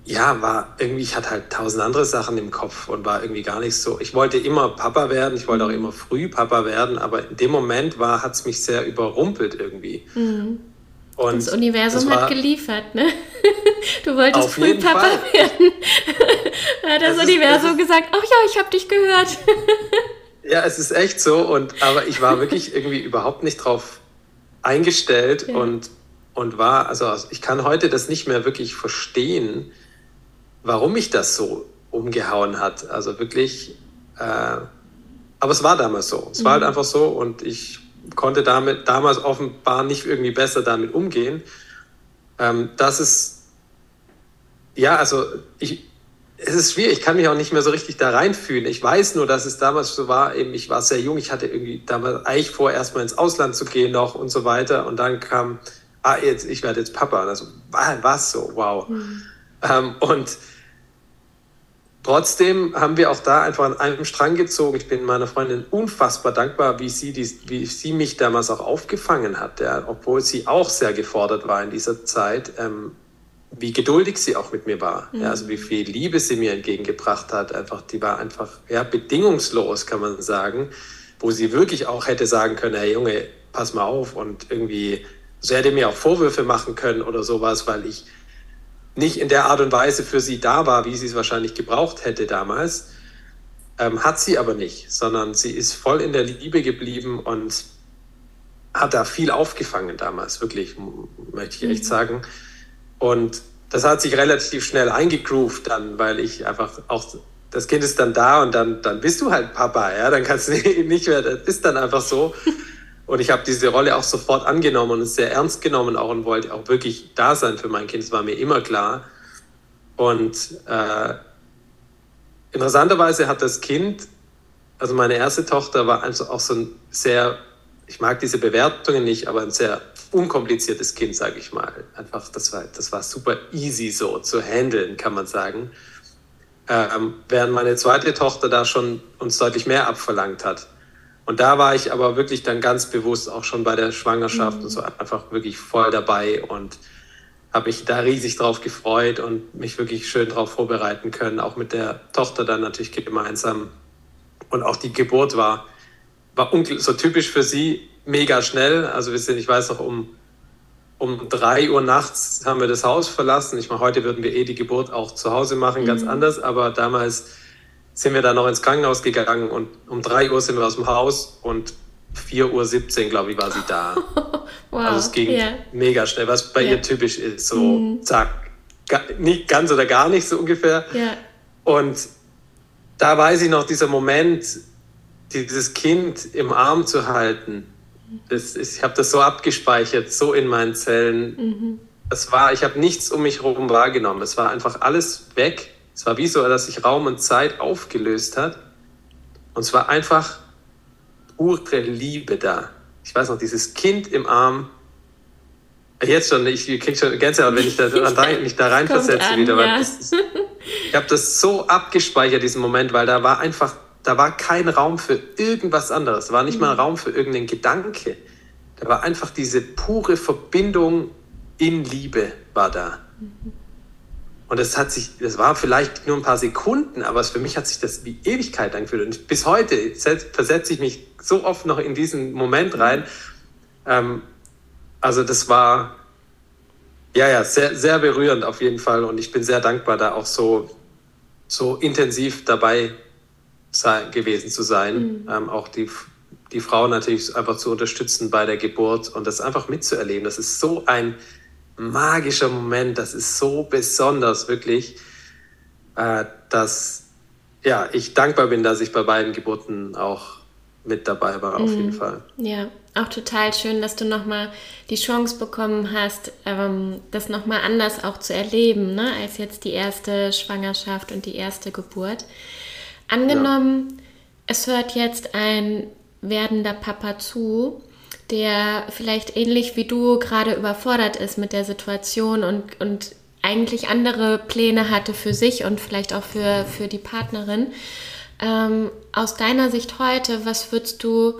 ja, war irgendwie, ich hatte halt tausend andere Sachen im Kopf und war irgendwie gar nicht so. Ich wollte immer Papa werden, ich wollte auch mhm. immer früh Papa werden, aber in dem Moment war, hat es mich sehr überrumpelt irgendwie. Mhm. Und das Universum das hat geliefert, ne? Du wolltest früh Papa Fall. werden. hat das, das Universum ist, gesagt, ach ja, ich habe dich gehört. ja, es ist echt so. Und, aber ich war wirklich irgendwie überhaupt nicht drauf eingestellt ja. und, und war, also ich kann heute das nicht mehr wirklich verstehen, warum mich das so umgehauen hat. Also wirklich, äh, aber es war damals so. Es mhm. war halt mhm. einfach so und ich konnte damit damals offenbar nicht irgendwie besser damit umgehen. Ähm, das ist, ja, also ich, es ist schwierig, ich kann mich auch nicht mehr so richtig da reinfühlen. Ich weiß nur, dass es damals so war, eben ich war sehr jung, ich hatte irgendwie damals eigentlich vor, erstmal ins Ausland zu gehen noch und so weiter. Und dann kam, ah, jetzt, ich werde jetzt Papa. Und also, was so, wow. Mhm. Ähm, und Trotzdem haben wir auch da einfach an einem Strang gezogen. Ich bin meiner Freundin unfassbar dankbar, wie sie, die, wie sie mich damals auch aufgefangen hat, ja, obwohl sie auch sehr gefordert war in dieser Zeit. Ähm, wie geduldig sie auch mit mir war. Mhm. Ja, also wie viel Liebe sie mir entgegengebracht hat. Einfach, die war einfach ja, bedingungslos, kann man sagen, wo sie wirklich auch hätte sagen können, hey Junge, pass mal auf und irgendwie, sie hätte mir auch Vorwürfe machen können oder sowas, weil ich nicht in der Art und Weise für sie da war, wie sie es wahrscheinlich gebraucht hätte damals. Ähm, hat sie aber nicht, sondern sie ist voll in der Liebe geblieben und hat da viel aufgefangen damals, wirklich, möchte ich echt mhm. sagen. Und das hat sich relativ schnell eingegroovt dann, weil ich einfach auch, das Kind ist dann da und dann, dann bist du halt Papa, ja, dann kannst du nicht mehr, das ist dann einfach so. Und ich habe diese Rolle auch sofort angenommen und sehr ernst genommen auch und wollte auch wirklich da sein für mein Kind. Das war mir immer klar. Und äh, interessanterweise hat das Kind, also meine erste Tochter war also auch so ein sehr, ich mag diese Bewertungen nicht, aber ein sehr unkompliziertes Kind, sage ich mal. Einfach, das war, das war super easy so zu handeln, kann man sagen. Ähm, während meine zweite Tochter da schon uns deutlich mehr abverlangt hat. Und da war ich aber wirklich dann ganz bewusst auch schon bei der Schwangerschaft mhm. und so einfach wirklich voll dabei und habe mich da riesig drauf gefreut und mich wirklich schön darauf vorbereiten können, auch mit der Tochter dann natürlich gemeinsam. Und auch die Geburt war, war so typisch für sie, mega schnell. Also wir sind, ich weiß noch, um, um drei Uhr nachts haben wir das Haus verlassen. Ich meine, heute würden wir eh die Geburt auch zu Hause machen, mhm. ganz anders, aber damals sind wir dann noch ins Krankenhaus gegangen und um 3 Uhr sind wir aus dem Haus und 4.17 Uhr, glaube ich, war sie da. wow. Also es ging yeah. mega schnell, was bei yeah. ihr typisch ist. So, mm. zack, nicht ganz oder gar nicht so ungefähr. Yeah. Und da weiß ich noch, dieser Moment, dieses Kind im Arm zu halten, das ist, ich habe das so abgespeichert, so in meinen Zellen. Mhm. Das war, ich habe nichts um mich herum wahrgenommen. Es war einfach alles weg. Es war wie so, dass sich Raum und Zeit aufgelöst hat. Und es war einfach pure Liebe da. Ich weiß noch, dieses Kind im Arm. Jetzt schon, ich kriege schon Gänsehaut, wenn ich da, mich da reinversetze an, wieder. Ja. Ist, ich habe das so abgespeichert, diesen Moment, weil da war einfach, da war kein Raum für irgendwas anderes. Da war nicht mhm. mal Raum für irgendeinen Gedanke. Da war einfach diese pure Verbindung in Liebe war da. Mhm. Und das hat sich, das war vielleicht nur ein paar Sekunden, aber für mich hat sich das wie Ewigkeit angefühlt. Und bis heute versetze ich mich so oft noch in diesen Moment rein. Ähm, also das war, ja, ja, sehr, sehr berührend auf jeden Fall. Und ich bin sehr dankbar, da auch so, so intensiv dabei sein, gewesen zu sein. Mhm. Ähm, auch die, die Frau natürlich einfach zu unterstützen bei der Geburt und das einfach mitzuerleben. Das ist so ein magischer Moment, das ist so besonders, wirklich, äh, dass ja, ich dankbar bin, dass ich bei beiden Geburten auch mit dabei war, auf mhm. jeden Fall. Ja, auch total schön, dass du nochmal die Chance bekommen hast, ähm, das nochmal anders auch zu erleben, ne, als jetzt die erste Schwangerschaft und die erste Geburt. Angenommen, ja. es hört jetzt ein werdender Papa zu der vielleicht ähnlich wie du gerade überfordert ist mit der Situation und, und eigentlich andere Pläne hatte für sich und vielleicht auch für, für die Partnerin. Ähm, aus deiner Sicht heute, was würdest du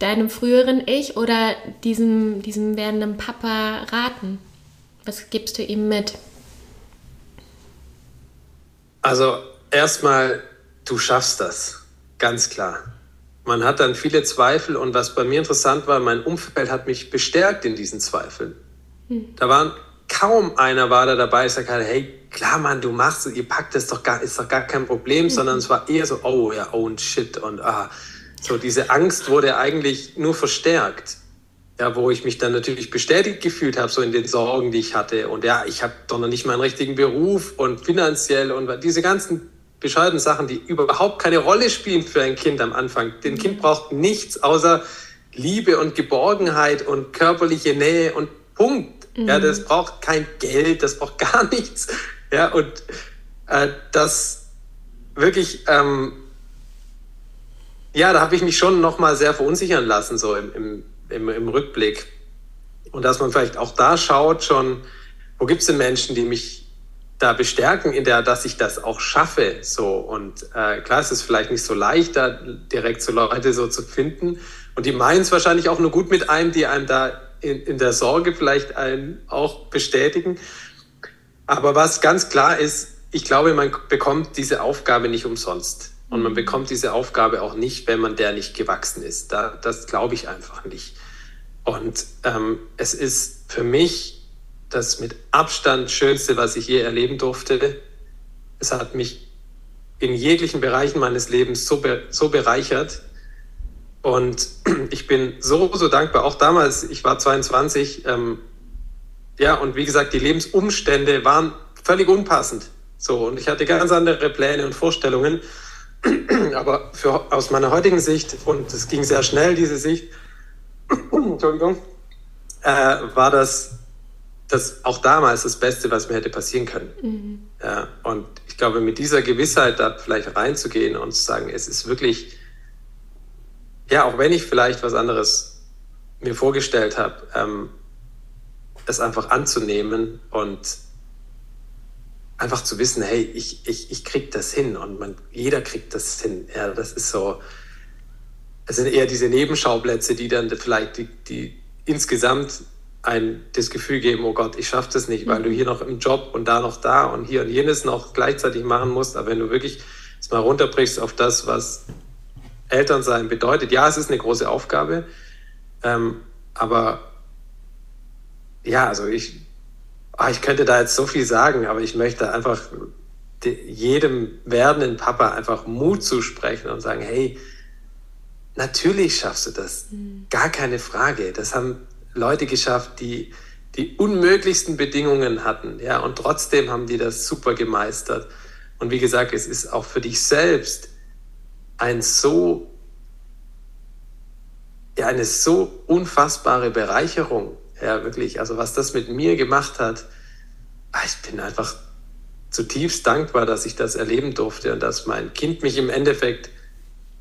deinem früheren Ich oder diesem, diesem werdenden Papa raten? Was gibst du ihm mit? Also erstmal, du schaffst das, ganz klar man hat dann viele Zweifel und was bei mir interessant war, mein Umfeld hat mich bestärkt in diesen Zweifeln. Hm. Da waren kaum einer war da dabei, ich sagte, hey, klar, Mann, du machst es, ihr packt das doch gar, ist doch gar kein Problem, mhm. sondern es war eher so, oh ja, oh und shit und ah. So diese Angst wurde eigentlich nur verstärkt. Ja, wo ich mich dann natürlich bestätigt gefühlt habe, so in den Sorgen, die ich hatte. Und ja, ich habe doch noch nicht meinen richtigen Beruf und finanziell und diese ganzen bescheuerten Sachen, die überhaupt keine Rolle spielen für ein Kind am Anfang. Ein Kind braucht nichts außer Liebe und Geborgenheit und körperliche Nähe und Punkt. Mhm. Ja, das braucht kein Geld, das braucht gar nichts. Ja, und äh, das wirklich, ähm, ja, da habe ich mich schon nochmal sehr verunsichern lassen, so im, im, im, im Rückblick. Und dass man vielleicht auch da schaut, schon, wo gibt es denn Menschen, die mich da bestärken, in der, dass ich das auch schaffe. So und äh, klar, es ist vielleicht nicht so leicht, da direkt so Leute so zu finden. Und die meinen es wahrscheinlich auch nur gut mit einem, die einem da in, in der Sorge vielleicht einen auch bestätigen. Aber was ganz klar ist, ich glaube, man bekommt diese Aufgabe nicht umsonst. Und man mhm. bekommt diese Aufgabe auch nicht, wenn man der nicht gewachsen ist. Da, das glaube ich einfach nicht. Und ähm, es ist für mich das mit Abstand Schönste, was ich je erleben durfte. Es hat mich in jeglichen Bereichen meines Lebens so, be so bereichert. Und ich bin so, so dankbar. Auch damals, ich war 22, ähm, ja, und wie gesagt, die Lebensumstände waren völlig unpassend. So, und ich hatte ganz andere Pläne und Vorstellungen. Aber für, aus meiner heutigen Sicht, und es ging sehr schnell, diese Sicht, Entschuldigung, äh, war das, das auch damals das Beste, was mir hätte passieren können. Mhm. Ja, und ich glaube, mit dieser Gewissheit da vielleicht reinzugehen und zu sagen, es ist wirklich, ja, auch wenn ich vielleicht was anderes mir vorgestellt habe, ähm, es einfach anzunehmen und einfach zu wissen, hey, ich, ich, ich krieg das hin und man, jeder kriegt das hin. Ja, das ist so, es sind eher diese Nebenschauplätze, die dann vielleicht die, die insgesamt ein das Gefühl geben, oh Gott, ich schaffe das nicht, weil du hier noch im Job und da noch da und hier und jenes noch gleichzeitig machen musst. Aber wenn du wirklich es mal runterbrichst auf das, was Elternsein bedeutet, ja, es ist eine große Aufgabe, ähm, aber ja, also ich Ah, ich könnte da jetzt so viel sagen, aber ich möchte einfach jedem werdenden Papa einfach Mut zusprechen und sagen, hey, natürlich schaffst du das. Mhm. Gar keine Frage. Das haben Leute geschafft, die die unmöglichsten Bedingungen hatten, ja, und trotzdem haben die das super gemeistert. Und wie gesagt, es ist auch für dich selbst ein so, ja, eine so unfassbare Bereicherung, ja, wirklich. Also was das mit mir gemacht hat, ah, ich bin einfach zutiefst dankbar, dass ich das erleben durfte und dass mein Kind mich im Endeffekt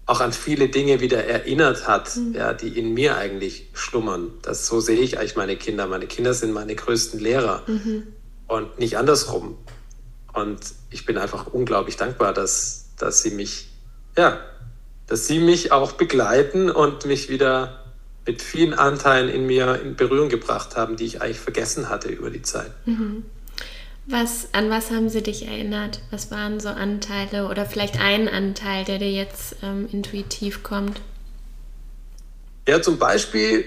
auch an viele Dinge wieder erinnert hat, mhm. ja, die in mir eigentlich schlummern. Das, so sehe ich eigentlich meine Kinder. Meine Kinder sind meine größten Lehrer mhm. und nicht andersrum. Und ich bin einfach unglaublich dankbar, dass, dass sie mich, ja, dass sie mich auch begleiten und mich wieder mit vielen Anteilen in mir in Berührung gebracht haben, die ich eigentlich vergessen hatte über die Zeit. Mhm. Was, an was haben sie dich erinnert? Was waren so Anteile oder vielleicht ein Anteil, der dir jetzt ähm, intuitiv kommt? Ja, zum Beispiel,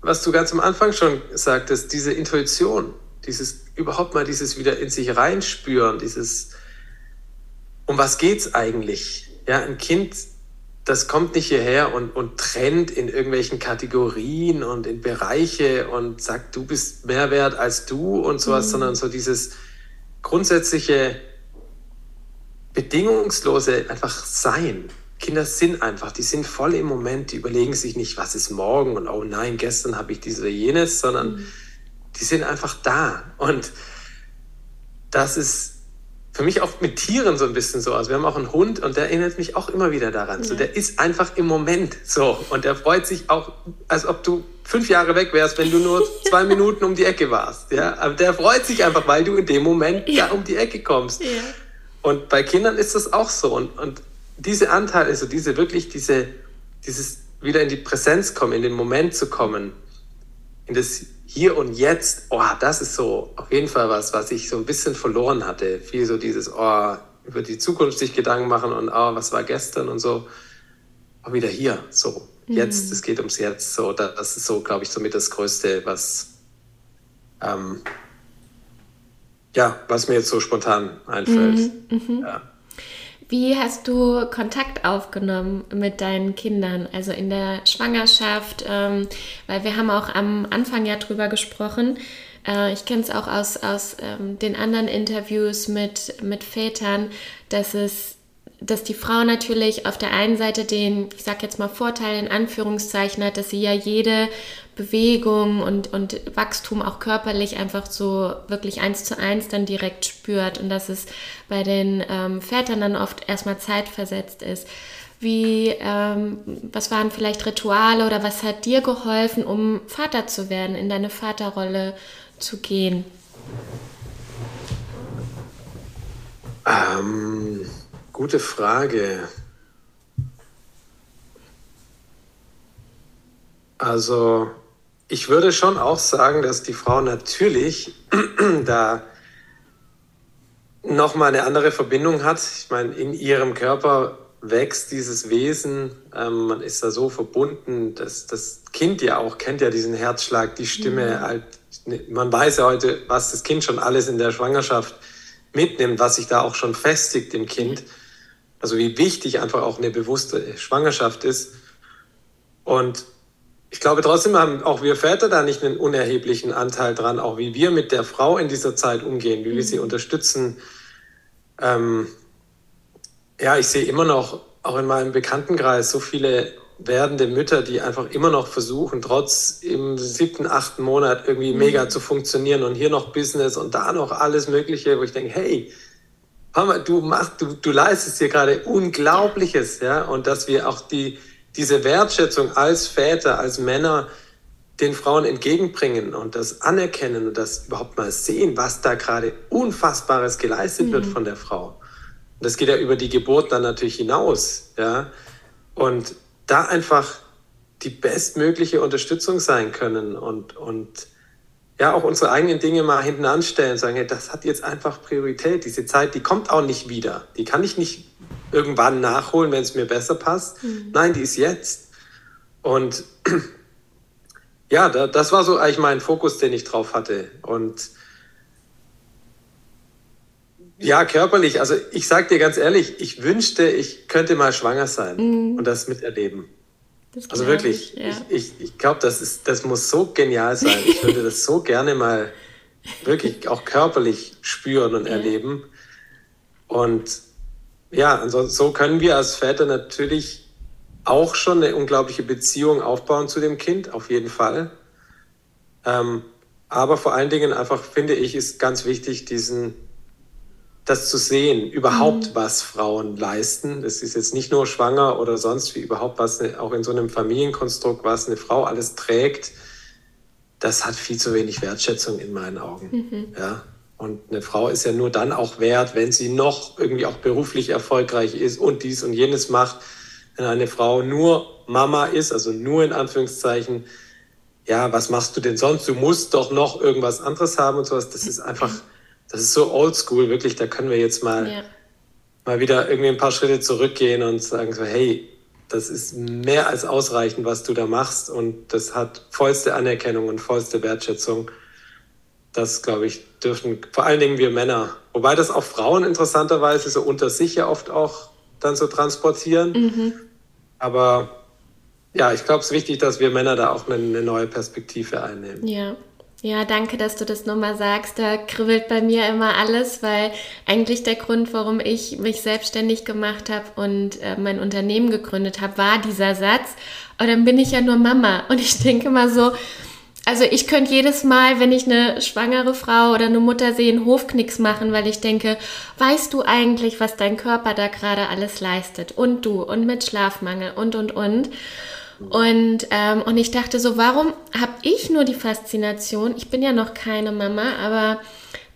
was du ganz am Anfang schon sagtest, diese Intuition, dieses überhaupt mal dieses wieder in sich reinspüren, dieses, um was geht's eigentlich? Ja, ein Kind das kommt nicht hierher und, und trennt in irgendwelchen Kategorien und in Bereiche und sagt, du bist mehr wert als du und sowas, mhm. sondern so dieses grundsätzliche, bedingungslose einfach Sein. Kinder sind einfach, die sind voll im Moment, die überlegen sich nicht, was ist morgen und oh nein, gestern habe ich dies oder jenes, sondern mhm. die sind einfach da. Und das ist für mich auch mit Tieren so ein bisschen so. Also wir haben auch einen Hund und der erinnert mich auch immer wieder daran. Ja. So, der ist einfach im Moment so und der freut sich auch, als ob du fünf Jahre weg wärst, wenn du nur zwei Minuten um die Ecke warst. Ja, aber der freut sich einfach, weil du in dem Moment ja. da um die Ecke kommst. Ja. Und bei Kindern ist das auch so und, und diese Anteile, also diese wirklich diese dieses wieder in die Präsenz kommen, in den Moment zu kommen, in das hier und jetzt, oh, das ist so auf jeden Fall was, was ich so ein bisschen verloren hatte. Viel so dieses, oh, über die Zukunft sich Gedanken machen und oh, was war gestern und so. Auch wieder hier, so. Jetzt, mhm. es geht ums Jetzt. So, das ist so, glaube ich, somit das Größte, was, ähm, ja, was mir jetzt so spontan einfällt. Mhm. Mhm. Ja. Wie hast du Kontakt aufgenommen mit deinen Kindern, also in der Schwangerschaft? Ähm, weil wir haben auch am Anfang ja drüber gesprochen. Äh, ich kenne es auch aus, aus ähm, den anderen Interviews mit, mit Vätern, dass es dass die Frau natürlich auf der einen Seite den, ich sag jetzt mal Vorteil in Anführungszeichen hat, dass sie ja jede Bewegung und, und Wachstum auch körperlich einfach so wirklich eins zu eins dann direkt spürt und dass es bei den ähm, Vätern dann oft erstmal zeitversetzt ist. Wie, ähm, was waren vielleicht Rituale oder was hat dir geholfen, um Vater zu werden, in deine Vaterrolle zu gehen? Ähm, gute Frage. Also ich würde schon auch sagen, dass die Frau natürlich da nochmal eine andere Verbindung hat. Ich meine, in ihrem Körper wächst dieses Wesen, ähm, man ist da so verbunden, dass das Kind ja auch kennt ja diesen Herzschlag, die Stimme. Mhm. Halt, man weiß ja heute, was das Kind schon alles in der Schwangerschaft mitnimmt, was sich da auch schon festigt im Kind. Also wie wichtig einfach auch eine bewusste Schwangerschaft ist. Und ich glaube, trotzdem haben auch wir Väter da nicht einen unerheblichen Anteil dran, auch wie wir mit der Frau in dieser Zeit umgehen, wie wir sie mhm. unterstützen. Ähm, ja, ich sehe immer noch, auch in meinem Bekanntenkreis, so viele werdende Mütter, die einfach immer noch versuchen, trotz im siebten, achten Monat irgendwie mhm. mega zu funktionieren und hier noch Business und da noch alles Mögliche, wo ich denke, hey, Mama, du machst, du, du leistest hier gerade Unglaubliches, ja, und dass wir auch die, diese Wertschätzung als Väter, als Männer den Frauen entgegenbringen und das anerkennen und das überhaupt mal sehen, was da gerade Unfassbares geleistet mhm. wird von der Frau. Und das geht ja über die Geburt dann natürlich hinaus, ja. Und da einfach die bestmögliche Unterstützung sein können und, und ja, auch unsere eigenen Dinge mal hinten anstellen, sagen, hey, das hat jetzt einfach Priorität. Diese Zeit, die kommt auch nicht wieder. Die kann ich nicht irgendwann nachholen, wenn es mir besser passt. Mhm. Nein, die ist jetzt. Und ja, da, das war so eigentlich mein Fokus, den ich drauf hatte. Und ja, körperlich, also ich sag dir ganz ehrlich, ich wünschte, ich könnte mal schwanger sein mhm. und das miterleben. Also wirklich, ich, ja. ich, ich, ich glaube, das, das muss so genial sein. Ich würde das so gerne mal wirklich auch körperlich spüren und ja. erleben. Und ja, ansonsten so können wir als Väter natürlich auch schon eine unglaubliche Beziehung aufbauen zu dem Kind, auf jeden Fall. Ähm, aber vor allen Dingen einfach, finde ich, ist ganz wichtig, diesen, das zu sehen, überhaupt mhm. was Frauen leisten. Es ist jetzt nicht nur schwanger oder sonst wie überhaupt was, auch in so einem Familienkonstrukt, was eine Frau alles trägt, das hat viel zu wenig Wertschätzung in meinen Augen. Mhm. Ja. Und eine Frau ist ja nur dann auch wert, wenn sie noch irgendwie auch beruflich erfolgreich ist und dies und jenes macht. Wenn eine Frau nur Mama ist, also nur in Anführungszeichen, ja, was machst du denn sonst? Du musst doch noch irgendwas anderes haben und sowas. Das ist einfach, das ist so oldschool, wirklich. Da können wir jetzt mal, ja. mal wieder irgendwie ein paar Schritte zurückgehen und sagen so, hey, das ist mehr als ausreichend, was du da machst. Und das hat vollste Anerkennung und vollste Wertschätzung. Das, glaube ich, dürfen vor allen Dingen wir Männer, wobei das auch Frauen interessanterweise so unter sich ja oft auch dann so transportieren. Mhm. Aber ja, ich glaube, es ist wichtig, dass wir Männer da auch eine, eine neue Perspektive einnehmen. Ja. Ja, danke, dass du das nochmal sagst. Da kribbelt bei mir immer alles, weil eigentlich der Grund, warum ich mich selbstständig gemacht habe und äh, mein Unternehmen gegründet habe, war dieser Satz. Und dann bin ich ja nur Mama. Und ich denke mal so, also ich könnte jedes Mal, wenn ich eine schwangere Frau oder eine Mutter sehe, einen Hofknicks machen, weil ich denke, weißt du eigentlich, was dein Körper da gerade alles leistet? Und du und mit Schlafmangel und und und. Und, ähm, und ich dachte so, warum habe ich nur die Faszination? Ich bin ja noch keine Mama, aber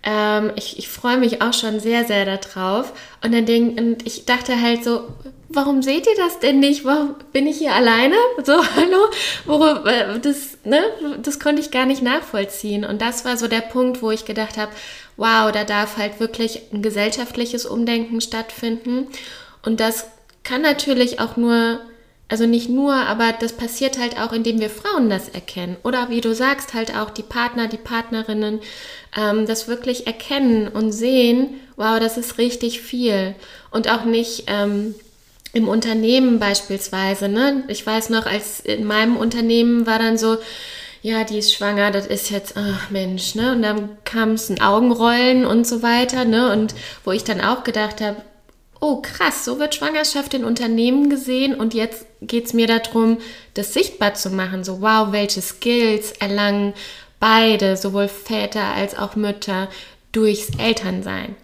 ähm, ich, ich freue mich auch schon sehr, sehr darauf. Und dann denk, und ich dachte halt so, warum seht ihr das denn nicht? Warum bin ich hier alleine? So, hallo? Worüber, äh, das, ne, das konnte ich gar nicht nachvollziehen. Und das war so der Punkt, wo ich gedacht habe, wow, da darf halt wirklich ein gesellschaftliches Umdenken stattfinden. Und das kann natürlich auch nur also nicht nur, aber das passiert halt auch, indem wir Frauen das erkennen. Oder wie du sagst, halt auch die Partner, die Partnerinnen ähm, das wirklich erkennen und sehen, wow, das ist richtig viel. Und auch nicht ähm, im Unternehmen beispielsweise. Ne? Ich weiß noch, als in meinem Unternehmen war dann so, ja, die ist schwanger, das ist jetzt, ach Mensch, ne? Und dann kam es ein Augenrollen und so weiter, ne? Und wo ich dann auch gedacht habe, oh krass, so wird Schwangerschaft in Unternehmen gesehen und jetzt geht es mir darum, das sichtbar zu machen. So, wow, welche Skills erlangen beide, sowohl Väter als auch Mütter, durchs Elternsein.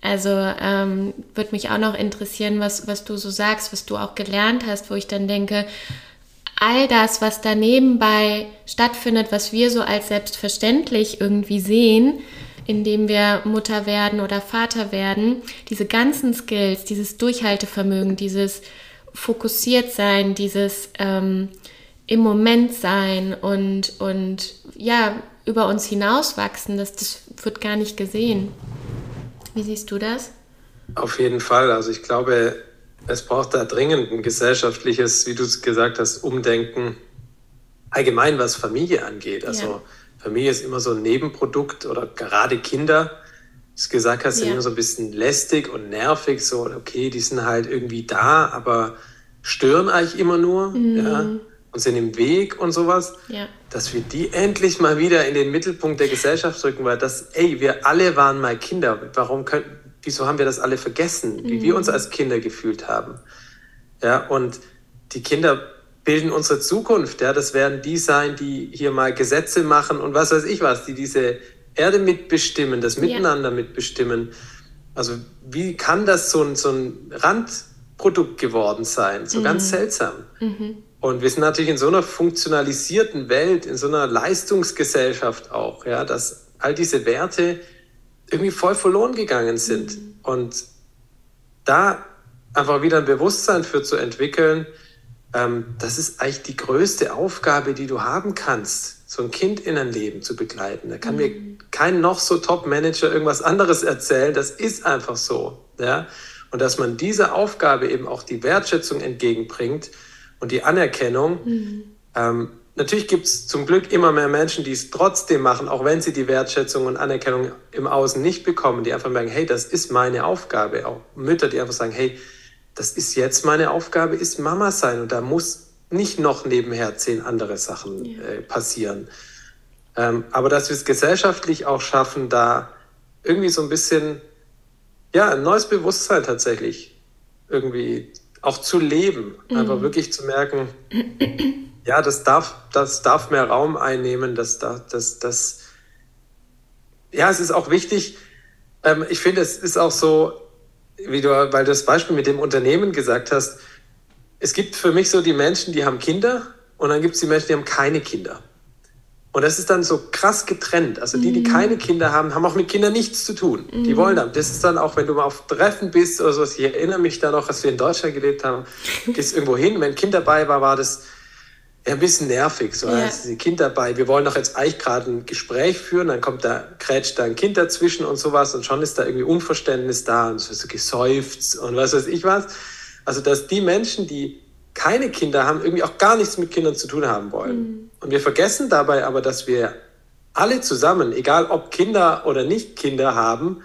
Also ähm, würde mich auch noch interessieren, was, was du so sagst, was du auch gelernt hast, wo ich dann denke, all das, was da nebenbei stattfindet, was wir so als selbstverständlich irgendwie sehen, indem wir Mutter werden oder Vater werden, diese ganzen Skills, dieses Durchhaltevermögen, dieses fokussiert sein, dieses ähm, im Moment sein und, und ja, über uns hinauswachsen, das, das wird gar nicht gesehen. Wie siehst du das? Auf jeden Fall. Also ich glaube, es braucht da dringend ein gesellschaftliches, wie du es gesagt hast, Umdenken, allgemein was Familie angeht. Also ja. Familie ist immer so ein Nebenprodukt oder gerade Kinder, wie du gesagt hast, sind ja. immer so ein bisschen lästig und nervig. So, okay, die sind halt irgendwie da, aber stören eigentlich immer nur. Mhm. Ja und sind im Weg und sowas, ja. dass wir die endlich mal wieder in den Mittelpunkt der Gesellschaft rücken, weil das, ey, wir alle waren mal Kinder. Warum können, wieso haben wir das alle vergessen, wie mhm. wir uns als Kinder gefühlt haben? Ja, und die Kinder bilden unsere Zukunft. Ja, das werden die sein, die hier mal Gesetze machen und was weiß ich was, die diese Erde mitbestimmen, das Miteinander ja. mitbestimmen. Also wie kann das so ein, so ein Randprodukt geworden sein? So mhm. ganz seltsam. Mhm. Und wir sind natürlich in so einer funktionalisierten Welt, in so einer Leistungsgesellschaft auch, ja, dass all diese Werte irgendwie voll verloren gegangen sind. Mhm. Und da einfach wieder ein Bewusstsein für zu entwickeln, das ist eigentlich die größte Aufgabe, die du haben kannst, so ein Kind in ein Leben zu begleiten. Da kann mhm. mir kein noch so Top-Manager irgendwas anderes erzählen. Das ist einfach so. Ja? Und dass man dieser Aufgabe eben auch die Wertschätzung entgegenbringt, und die Anerkennung. Mhm. Ähm, natürlich gibt es zum Glück immer mehr Menschen, die es trotzdem machen, auch wenn sie die Wertschätzung und Anerkennung im Außen nicht bekommen, die einfach merken, hey, das ist meine Aufgabe. Auch Mütter, die einfach sagen, hey, das ist jetzt meine Aufgabe, ist Mama sein und da muss nicht noch nebenher zehn andere Sachen ja. äh, passieren. Ähm, aber dass wir es gesellschaftlich auch schaffen, da irgendwie so ein bisschen, ja, ein neues Bewusstsein tatsächlich irgendwie auch zu leben. Mhm. Einfach wirklich zu merken, ja, das darf, das darf mehr Raum einnehmen, das, das, das, ja, es ist auch wichtig. Ähm, ich finde, es ist auch so, wie du, weil du das Beispiel mit dem Unternehmen gesagt hast, es gibt für mich so die Menschen, die haben Kinder und dann gibt es die Menschen, die haben keine Kinder. Und das ist dann so krass getrennt. Also die, die mhm. keine Kinder haben, haben auch mit Kindern nichts zu tun. Mhm. Die wollen dann. Das ist dann auch, wenn du mal auf Treffen bist oder sowas. Ich erinnere mich da noch, als wir in Deutschland gelebt haben, gehst irgendwo hin. Wenn ein Kind dabei war, war das ein bisschen nervig. So, ja. ist ein Kind dabei. Wir wollen doch jetzt eigentlich gerade ein Gespräch führen. Dann kommt da, krätscht da ein Kind dazwischen und sowas. Und schon ist da irgendwie Unverständnis da und so, so geseufzt und was weiß ich was. Also, dass die Menschen, die keine Kinder haben, irgendwie auch gar nichts mit Kindern zu tun haben wollen. Mhm. Und wir vergessen dabei aber, dass wir alle zusammen, egal ob Kinder oder nicht Kinder haben,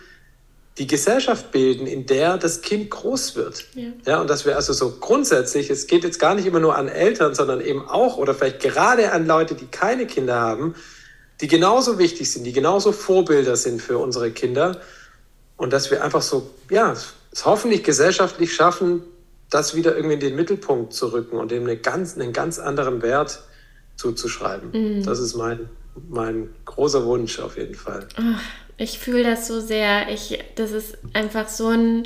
die Gesellschaft bilden, in der das Kind groß wird. Ja. ja. und dass wir also so grundsätzlich, es geht jetzt gar nicht immer nur an Eltern, sondern eben auch oder vielleicht gerade an Leute, die keine Kinder haben, die genauso wichtig sind, die genauso Vorbilder sind für unsere Kinder. Und dass wir einfach so, ja, es hoffentlich gesellschaftlich schaffen, das wieder irgendwie in den Mittelpunkt zu rücken und dem einen ganz, einen ganz anderen Wert zuzuschreiben. Mhm. Das ist mein, mein großer Wunsch auf jeden Fall. Ich fühle das so sehr. Ich, das ist einfach so ein,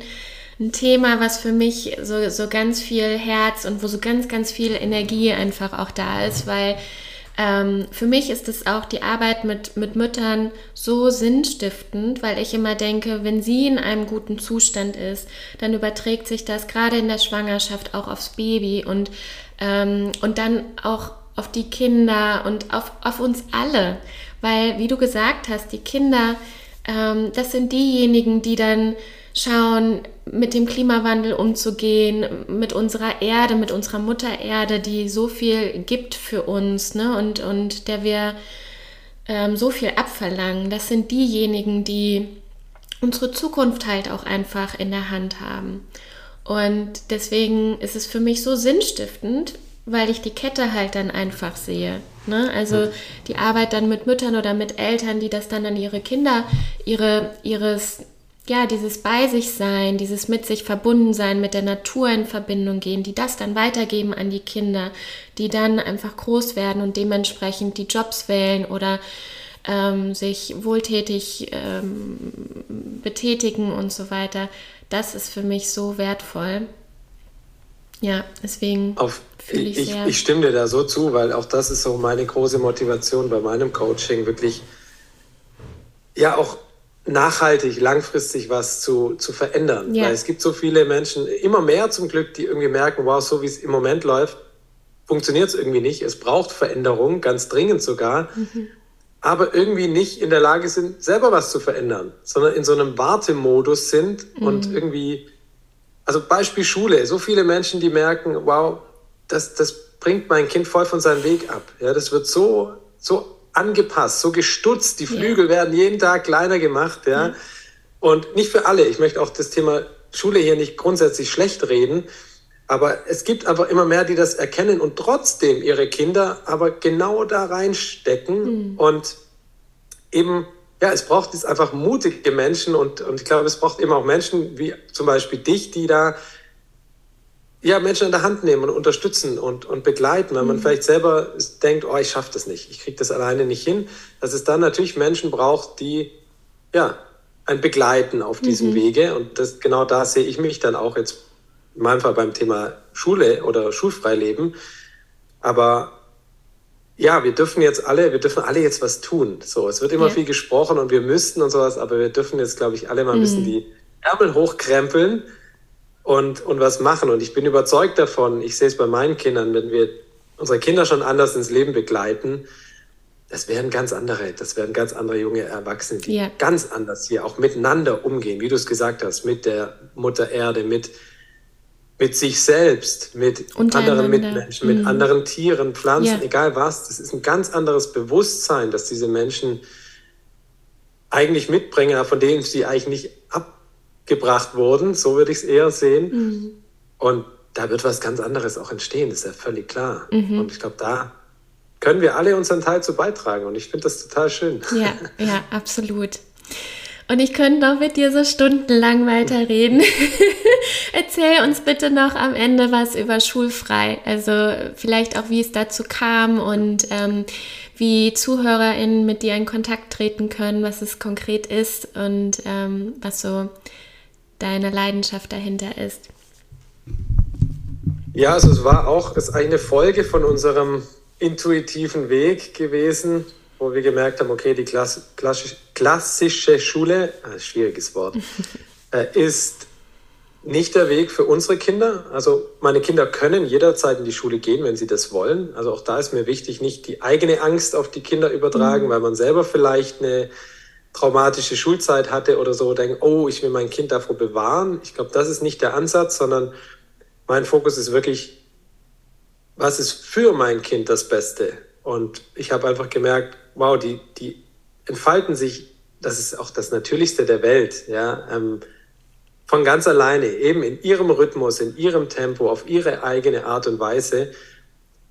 ein Thema, was für mich so, so ganz viel Herz und wo so ganz, ganz viel Energie einfach auch da ist, weil ähm, für mich ist es auch die Arbeit mit, mit Müttern so sinnstiftend, weil ich immer denke, wenn sie in einem guten Zustand ist, dann überträgt sich das gerade in der Schwangerschaft auch aufs Baby und, ähm, und dann auch auf die Kinder und auf, auf uns alle. Weil, wie du gesagt hast, die Kinder, ähm, das sind diejenigen, die dann schauen, mit dem Klimawandel umzugehen, mit unserer Erde, mit unserer Mutter Erde, die so viel gibt für uns ne? und, und der wir ähm, so viel abverlangen. Das sind diejenigen, die unsere Zukunft halt auch einfach in der Hand haben. Und deswegen ist es für mich so sinnstiftend, weil ich die Kette halt dann einfach sehe. Ne? Also die Arbeit dann mit Müttern oder mit Eltern, die das dann an ihre Kinder, ihre, ihres ja, dieses bei sich sein, dieses mit sich verbunden sein, mit der Natur in Verbindung gehen, die das dann weitergeben an die Kinder, die dann einfach groß werden und dementsprechend die Jobs wählen oder ähm, sich wohltätig ähm, betätigen und so weiter. Das ist für mich so wertvoll. Ja, deswegen fühle ich, ich sehr. Ich stimme dir da so zu, weil auch das ist so meine große Motivation bei meinem Coaching, wirklich ja auch nachhaltig, langfristig was zu, zu verändern. Ja. Weil es gibt so viele Menschen, immer mehr zum Glück, die irgendwie merken, wow, so wie es im Moment läuft, funktioniert es irgendwie nicht. Es braucht Veränderung, ganz dringend sogar. Mhm. Aber irgendwie nicht in der Lage sind, selber was zu verändern, sondern in so einem Wartemodus sind mhm. und irgendwie, also Beispiel Schule, so viele Menschen, die merken, wow, das, das bringt mein Kind voll von seinem Weg ab. Ja, das wird so, so angepasst, so gestutzt. Die Flügel ja. werden jeden Tag kleiner gemacht. Ja. ja. Und nicht für alle. Ich möchte auch das Thema Schule hier nicht grundsätzlich schlecht reden. Aber es gibt aber immer mehr, die das erkennen und trotzdem ihre Kinder aber genau da reinstecken mhm. und eben, ja, es braucht jetzt einfach mutige Menschen und, und ich glaube, es braucht eben auch Menschen wie zum Beispiel dich, die da ja, Menschen in der Hand nehmen und unterstützen und, und begleiten, weil man mhm. vielleicht selber denkt, oh, ich schaffe das nicht, ich kriege das alleine nicht hin, dass es dann natürlich Menschen braucht, die ja, ein Begleiten auf diesem mhm. Wege und das, genau da sehe ich mich dann auch jetzt in meinem Fall beim Thema Schule oder Schulfreileben. Aber ja, wir dürfen jetzt alle, wir dürfen alle jetzt was tun. So, es wird immer ja. viel gesprochen und wir müssten und sowas, aber wir dürfen jetzt, glaube ich, alle mal ein bisschen mhm. die Ärmel hochkrempeln und, und was machen. Und ich bin überzeugt davon, ich sehe es bei meinen Kindern, wenn wir unsere Kinder schon anders ins Leben begleiten, das werden ganz andere, das werden ganz andere junge Erwachsene, die ja. ganz anders hier auch miteinander umgehen, wie du es gesagt hast, mit der Mutter Erde, mit mit sich selbst, mit anderen Mitmenschen, mit mhm. anderen Tieren, Pflanzen, ja. egal was. Das ist ein ganz anderes Bewusstsein, das diese Menschen eigentlich mitbringen, von denen sie eigentlich nicht abgebracht wurden. So würde ich es eher sehen. Mhm. Und da wird was ganz anderes auch entstehen, das ist ja völlig klar. Mhm. Und ich glaube, da können wir alle unseren Teil zu beitragen. Und ich finde das total schön. Ja, ja, absolut. Und ich könnte noch mit dir so stundenlang weiterreden. Erzähl uns bitte noch am Ende was über Schulfrei. Also vielleicht auch, wie es dazu kam und ähm, wie ZuhörerInnen mit dir in Kontakt treten können, was es konkret ist und ähm, was so deine Leidenschaft dahinter ist. Ja, also es war auch eine Folge von unserem intuitiven Weg gewesen, wo wir gemerkt haben, okay, die Klass, klassisch, klassische Schule, ah, schwieriges Wort, äh, ist nicht der Weg für unsere Kinder. Also meine Kinder können jederzeit in die Schule gehen, wenn sie das wollen. Also auch da ist mir wichtig, nicht die eigene Angst auf die Kinder übertragen, mhm. weil man selber vielleicht eine traumatische Schulzeit hatte oder so, denkt, oh, ich will mein Kind davor bewahren. Ich glaube, das ist nicht der Ansatz, sondern mein Fokus ist wirklich, was ist für mein Kind das Beste? Und ich habe einfach gemerkt, wow, die, die entfalten sich, das ist auch das Natürlichste der Welt, ja, ähm, von ganz alleine, eben in ihrem Rhythmus, in ihrem Tempo, auf ihre eigene Art und Weise.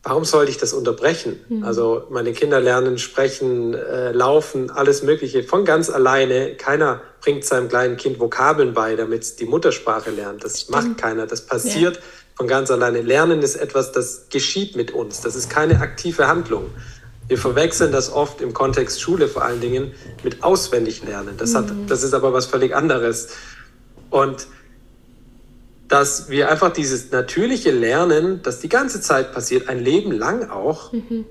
Warum sollte ich das unterbrechen? Mhm. Also meine Kinder lernen sprechen, äh, laufen, alles Mögliche von ganz alleine. Keiner bringt seinem kleinen Kind Vokabeln bei, damit es die Muttersprache lernt. Das Stimmt. macht keiner. Das passiert ja. von ganz alleine. Lernen ist etwas, das geschieht mit uns. Das ist keine aktive Handlung. Wir verwechseln das oft im Kontext Schule vor allen Dingen mit auswendig lernen. Das, hat, mhm. das ist aber was völlig anderes. Und dass wir einfach dieses natürliche Lernen, das die ganze Zeit passiert, ein Leben lang auch, mhm.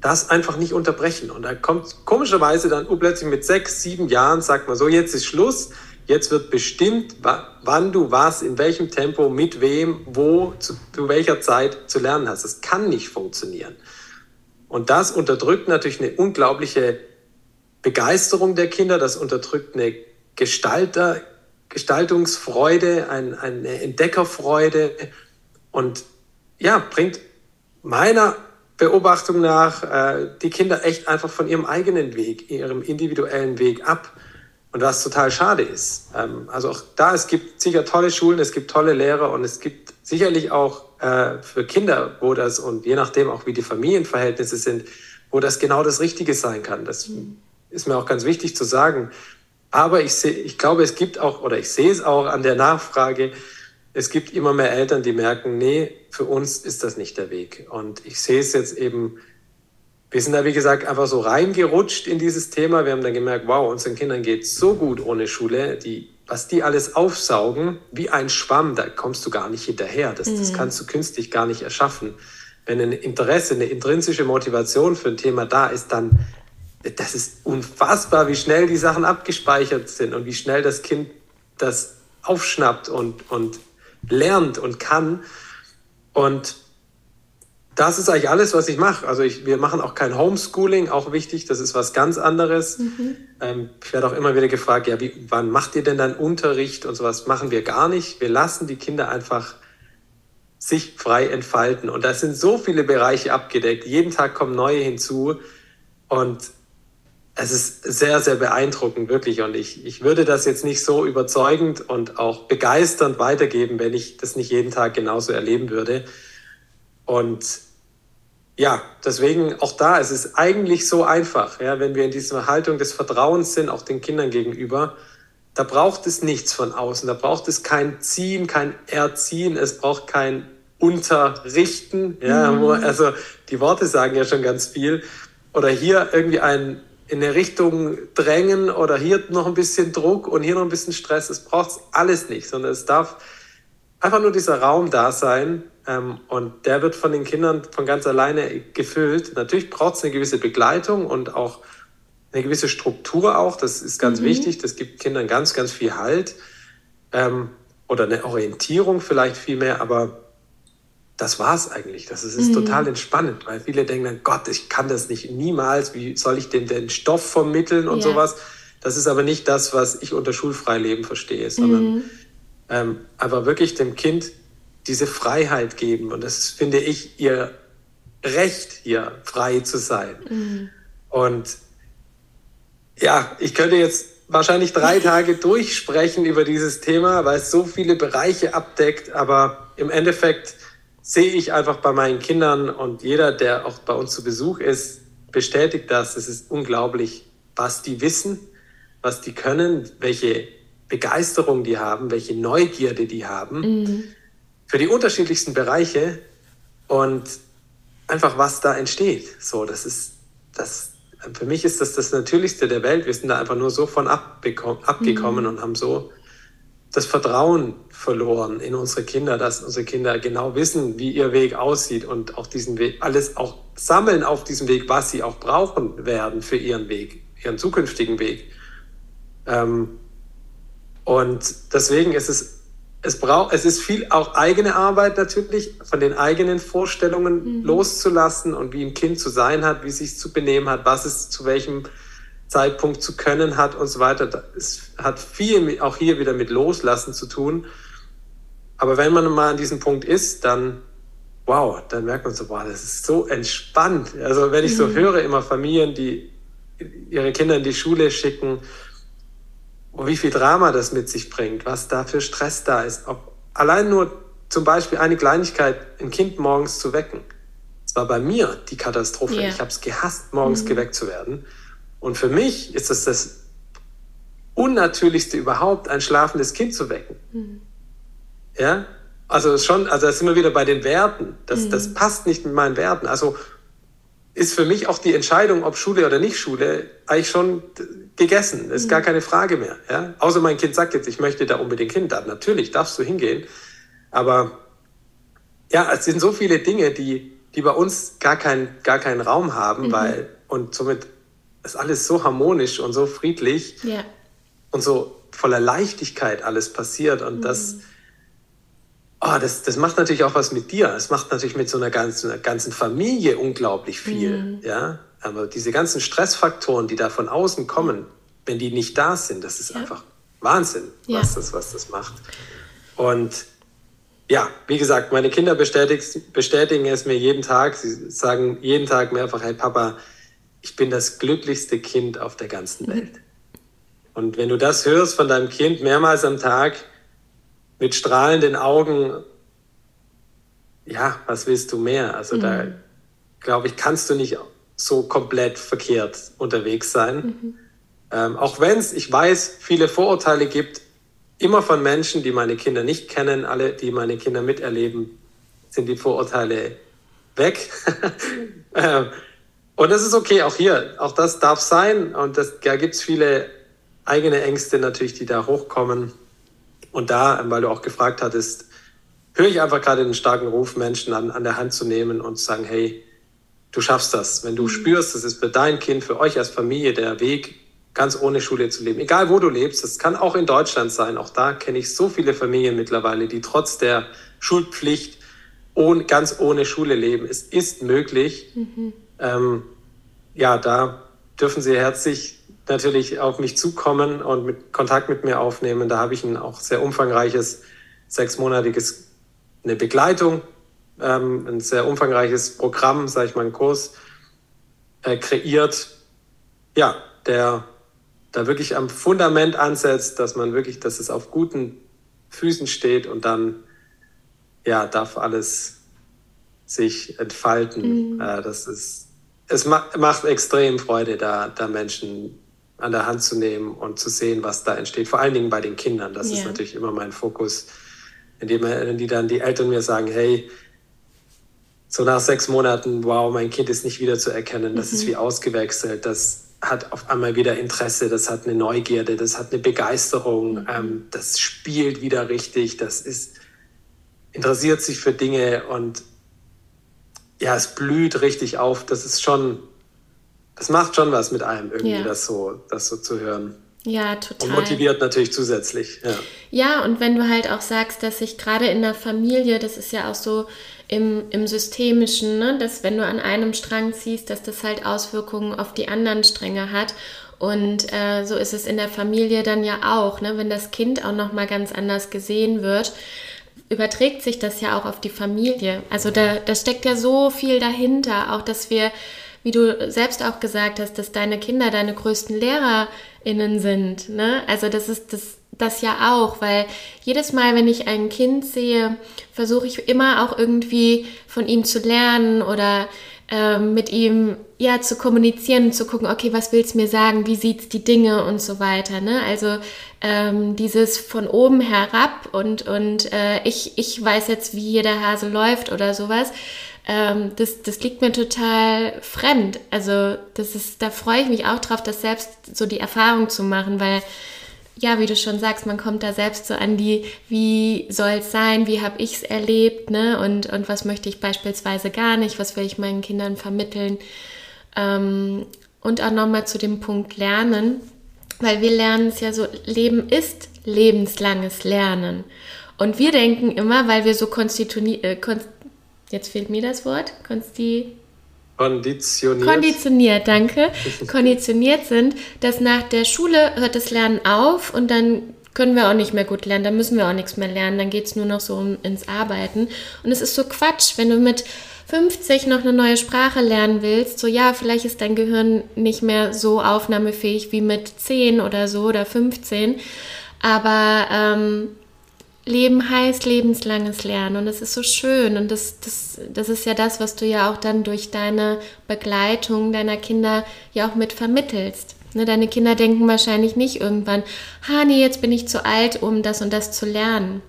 das einfach nicht unterbrechen. Und da kommt komischerweise dann plötzlich mit sechs, sieben Jahren, sagt man so, jetzt ist Schluss, jetzt wird bestimmt, wann du was, in welchem Tempo, mit wem, wo, zu, zu welcher Zeit zu lernen hast. Das kann nicht funktionieren. Und das unterdrückt natürlich eine unglaubliche Begeisterung der Kinder, das unterdrückt eine Gestalter, Gestaltungsfreude, ein, eine Entdeckerfreude und ja, bringt meiner Beobachtung nach äh, die Kinder echt einfach von ihrem eigenen Weg, ihrem individuellen Weg ab. Und was total schade ist. Ähm, also auch da, es gibt sicher tolle Schulen, es gibt tolle Lehrer und es gibt sicherlich auch äh, für Kinder, wo das und je nachdem auch wie die Familienverhältnisse sind, wo das genau das Richtige sein kann. Das ist mir auch ganz wichtig zu sagen. Aber ich, seh, ich glaube, es gibt auch, oder ich sehe es auch an der Nachfrage, es gibt immer mehr Eltern, die merken, nee, für uns ist das nicht der Weg. Und ich sehe es jetzt eben, wir sind da, wie gesagt, einfach so reingerutscht in dieses Thema. Wir haben dann gemerkt, wow, unseren Kindern geht so gut ohne Schule. Die was die alles aufsaugen, wie ein Schwamm, da kommst du gar nicht hinterher. Das, mhm. das kannst du künstlich gar nicht erschaffen. Wenn ein Interesse, eine intrinsische Motivation für ein Thema da ist, dann das ist unfassbar, wie schnell die Sachen abgespeichert sind und wie schnell das Kind das aufschnappt und, und lernt und kann. Und das ist eigentlich alles, was ich mache. Also ich, wir machen auch kein Homeschooling, auch wichtig, das ist was ganz anderes. Mhm. Ähm, ich werde auch immer wieder gefragt, ja, wie, wann macht ihr denn dann Unterricht und sowas? Machen wir gar nicht. Wir lassen die Kinder einfach sich frei entfalten. Und da sind so viele Bereiche abgedeckt. Jeden Tag kommen neue hinzu. Und es ist sehr, sehr beeindruckend, wirklich. Und ich, ich würde das jetzt nicht so überzeugend und auch begeisternd weitergeben, wenn ich das nicht jeden Tag genauso erleben würde. Und ja, deswegen auch da, es ist eigentlich so einfach, ja, wenn wir in dieser Haltung des Vertrauens sind, auch den Kindern gegenüber, da braucht es nichts von außen, da braucht es kein Ziehen, kein Erziehen, es braucht kein Unterrichten, ja, mhm. also die Worte sagen ja schon ganz viel, oder hier irgendwie ein in eine Richtung drängen oder hier noch ein bisschen Druck und hier noch ein bisschen Stress, es braucht alles nicht, sondern es darf einfach nur dieser Raum da sein, und der wird von den Kindern von ganz alleine gefüllt. Natürlich braucht es eine gewisse Begleitung und auch eine gewisse Struktur auch. Das ist ganz mhm. wichtig. Das gibt Kindern ganz, ganz viel Halt. Ähm, oder eine Orientierung vielleicht viel mehr, aber das war es eigentlich. Das ist, ist mhm. total entspannend, weil viele denken dann, Gott, ich kann das nicht niemals, wie soll ich denn den Stoff vermitteln und ja. sowas. Das ist aber nicht das, was ich unter Schulfreileben verstehe, sondern mhm. ähm, aber wirklich dem Kind diese Freiheit geben. Und das finde ich ihr Recht, hier frei zu sein. Mhm. Und ja, ich könnte jetzt wahrscheinlich drei Tage durchsprechen über dieses Thema, weil es so viele Bereiche abdeckt. Aber im Endeffekt sehe ich einfach bei meinen Kindern und jeder, der auch bei uns zu Besuch ist, bestätigt das. Es ist unglaublich, was die wissen, was die können, welche Begeisterung die haben, welche Neugierde die haben. Mhm für die unterschiedlichsten Bereiche und einfach was da entsteht. So, das ist das. Für mich ist das das Natürlichste der Welt. Wir sind da einfach nur so von abgekommen mhm. und haben so das Vertrauen verloren in unsere Kinder, dass unsere Kinder genau wissen, wie ihr Weg aussieht und auch diesen Weg, alles auch sammeln auf diesem Weg, was sie auch brauchen werden für ihren Weg, ihren zukünftigen Weg. Ähm, und deswegen ist es es braucht, es ist viel auch eigene Arbeit natürlich, von den eigenen Vorstellungen mhm. loszulassen und wie ein Kind zu sein hat, wie es sich zu benehmen hat, was es zu welchem Zeitpunkt zu können hat und so weiter. Es hat viel auch hier wieder mit Loslassen zu tun. Aber wenn man mal an diesem Punkt ist, dann, wow, dann merkt man so, wow, das ist so entspannt. Also wenn ich so mhm. höre, immer Familien, die ihre Kinder in die Schule schicken, und wie viel Drama das mit sich bringt, was da für Stress da ist. Ob allein nur zum Beispiel eine Kleinigkeit, ein Kind morgens zu wecken. Das war bei mir die Katastrophe. Yeah. Ich habe es gehasst, morgens mhm. geweckt zu werden. Und für mich ist es das Unnatürlichste überhaupt, ein schlafendes Kind zu wecken. Mhm. Ja, also schon, also da sind wir wieder bei den Werten. Das, mhm. das passt nicht mit meinen Werten. Also ist für mich auch die Entscheidung, ob Schule oder nicht Schule, eigentlich schon gegessen. Das ist gar mhm. keine Frage mehr. Ja? Außer mein Kind sagt jetzt, ich möchte da unbedingt hin. Da, natürlich darfst du hingehen. Aber ja, es sind so viele Dinge, die, die bei uns gar, kein, gar keinen Raum haben, mhm. weil, und somit ist alles so harmonisch und so friedlich ja. und so voller Leichtigkeit alles passiert. Und mhm. das, oh, das, das macht natürlich auch was mit dir. Es macht natürlich mit so einer ganzen, einer ganzen Familie unglaublich viel. Mhm. Ja? Aber diese ganzen Stressfaktoren, die da von außen kommen, wenn die nicht da sind, das ist ja. einfach Wahnsinn, ja. was, das, was das macht. Und ja, wie gesagt, meine Kinder bestätigen es mir jeden Tag. Sie sagen jeden Tag mehrfach, hey Papa, ich bin das glücklichste Kind auf der ganzen mhm. Welt. Und wenn du das hörst von deinem Kind mehrmals am Tag mit strahlenden Augen, ja, was willst du mehr? Also mhm. da, glaube ich, kannst du nicht so komplett verkehrt unterwegs sein. Mhm. Ähm, auch wenn es, ich weiß, viele Vorurteile gibt, immer von Menschen, die meine Kinder nicht kennen, alle, die meine Kinder miterleben, sind die Vorurteile weg. ähm, und das ist okay, auch hier, auch das darf sein. Und das, da gibt es viele eigene Ängste natürlich, die da hochkommen. Und da, weil du auch gefragt hattest, höre ich einfach gerade den starken Ruf, Menschen an, an der Hand zu nehmen und zu sagen, hey, du schaffst das. Wenn du mhm. spürst, das ist für dein Kind, für euch als Familie der Weg, ganz ohne Schule zu leben. Egal wo du lebst, das kann auch in Deutschland sein. Auch da kenne ich so viele Familien mittlerweile, die trotz der Schulpflicht ohne, ganz ohne Schule leben. Es ist möglich. Mhm. Ähm, ja, da dürfen Sie herzlich natürlich auf mich zukommen und mit Kontakt mit mir aufnehmen. Da habe ich ein auch sehr umfangreiches, sechsmonatiges, eine Begleitung, ähm, ein sehr umfangreiches Programm, sage ich mal, einen Kurs äh, kreiert, ja, der da wirklich am Fundament ansetzt, dass man wirklich, dass es auf guten Füßen steht und dann ja, darf alles sich entfalten. Mhm. Äh, das ist, es macht extrem Freude, da, da Menschen an der Hand zu nehmen und zu sehen, was da entsteht. Vor allen Dingen bei den Kindern. Das yeah. ist natürlich immer mein Fokus, indem die dann die Eltern mir sagen, hey, so nach sechs Monaten, wow, mein Kind ist nicht wieder zu erkennen, das mhm. ist wie ausgewechselt, das hat auf einmal wieder Interesse, das hat eine Neugierde, das hat eine Begeisterung, mhm. ähm, das spielt wieder richtig, das ist, interessiert sich für Dinge und ja, es blüht richtig auf. Das ist schon, das macht schon was mit einem irgendwie, ja. das so, das so zu hören. Ja, total. Und motiviert natürlich zusätzlich. Ja. ja, und wenn du halt auch sagst, dass sich gerade in der Familie, das ist ja auch so im, im Systemischen, ne, dass wenn du an einem Strang ziehst, dass das halt Auswirkungen auf die anderen Stränge hat. Und äh, so ist es in der Familie dann ja auch, ne, wenn das Kind auch nochmal ganz anders gesehen wird überträgt sich das ja auch auf die Familie. Also da, da steckt ja so viel dahinter, auch dass wir, wie du selbst auch gesagt hast, dass deine Kinder deine größten LehrerInnen sind. Ne? Also das ist das, das ja auch, weil jedes Mal, wenn ich ein Kind sehe, versuche ich immer auch irgendwie von ihm zu lernen oder ähm, mit ihm ja zu kommunizieren und zu gucken, okay, was willst du mir sagen, wie sieht's die Dinge und so weiter. Ne? Also ähm, dieses von oben herab und, und äh, ich, ich weiß jetzt, wie jeder Hase läuft oder sowas. Ähm, das, das liegt mir total fremd. Also das ist, da freue ich mich auch drauf, das selbst so die Erfahrung zu machen, weil ja, wie du schon sagst, man kommt da selbst so an die, wie soll es sein, wie habe ich es erlebt, ne? Und, und was möchte ich beispielsweise gar nicht, was will ich meinen Kindern vermitteln. Ähm, und auch nochmal zu dem Punkt Lernen, weil wir lernen es ja so, Leben ist lebenslanges Lernen. Und wir denken immer, weil wir so konstituiert, äh, kon jetzt fehlt mir das Wort, konsti Konditioniert. Konditioniert, danke. Konditioniert sind, dass nach der Schule hört das Lernen auf und dann können wir auch nicht mehr gut lernen, dann müssen wir auch nichts mehr lernen, dann geht es nur noch so um, ins Arbeiten. Und es ist so Quatsch, wenn du mit 50 noch eine neue Sprache lernen willst, so ja, vielleicht ist dein Gehirn nicht mehr so aufnahmefähig wie mit 10 oder so oder 15, aber ähm, Leben heißt lebenslanges Lernen und das ist so schön und das, das, das ist ja das, was du ja auch dann durch deine Begleitung deiner Kinder ja auch mit vermittelst. Ne, deine Kinder denken wahrscheinlich nicht irgendwann, ha nee, jetzt bin ich zu alt, um das und das zu lernen.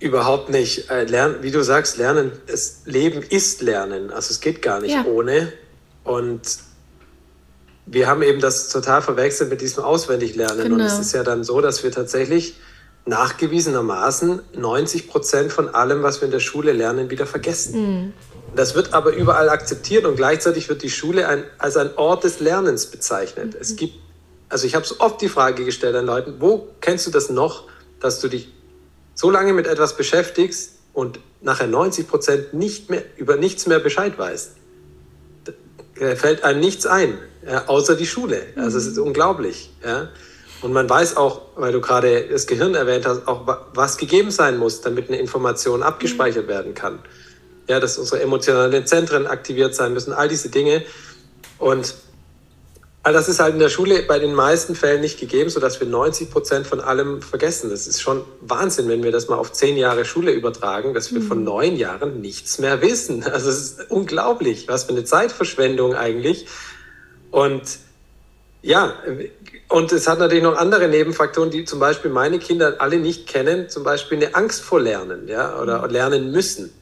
Überhaupt nicht. Äh, lernen, wie du sagst, Lernen, das Leben ist Lernen. Also es geht gar nicht ja. ohne. Und wir haben eben das total verwechselt mit diesem Auswendiglernen. Genau. Und es ist ja dann so, dass wir tatsächlich nachgewiesenermaßen 90 Prozent von allem, was wir in der Schule lernen, wieder vergessen. Mhm. Das wird aber überall akzeptiert und gleichzeitig wird die Schule ein, als ein Ort des Lernens bezeichnet. Mhm. Es gibt, also ich habe so oft die Frage gestellt an Leuten, wo kennst du das noch, dass du dich so lange mit etwas beschäftigst und nachher 90 Prozent nicht mehr, über nichts mehr Bescheid weißt? Da fällt einem nichts ein, außer die Schule. Also es ist mhm. unglaublich. Ja. Und man weiß auch, weil du gerade das Gehirn erwähnt hast, auch was gegeben sein muss, damit eine Information abgespeichert werden kann. Ja, dass unsere emotionalen Zentren aktiviert sein müssen, all diese Dinge. Und all das ist halt in der Schule bei den meisten Fällen nicht gegeben, sodass wir 90 Prozent von allem vergessen. Das ist schon Wahnsinn, wenn wir das mal auf zehn Jahre Schule übertragen, dass wir mhm. von neun Jahren nichts mehr wissen. Also es ist unglaublich, was für eine Zeitverschwendung eigentlich. Und ja, und es hat natürlich noch andere Nebenfaktoren, die zum Beispiel meine Kinder alle nicht kennen, zum Beispiel eine Angst vor Lernen, ja, oder mhm. lernen müssen.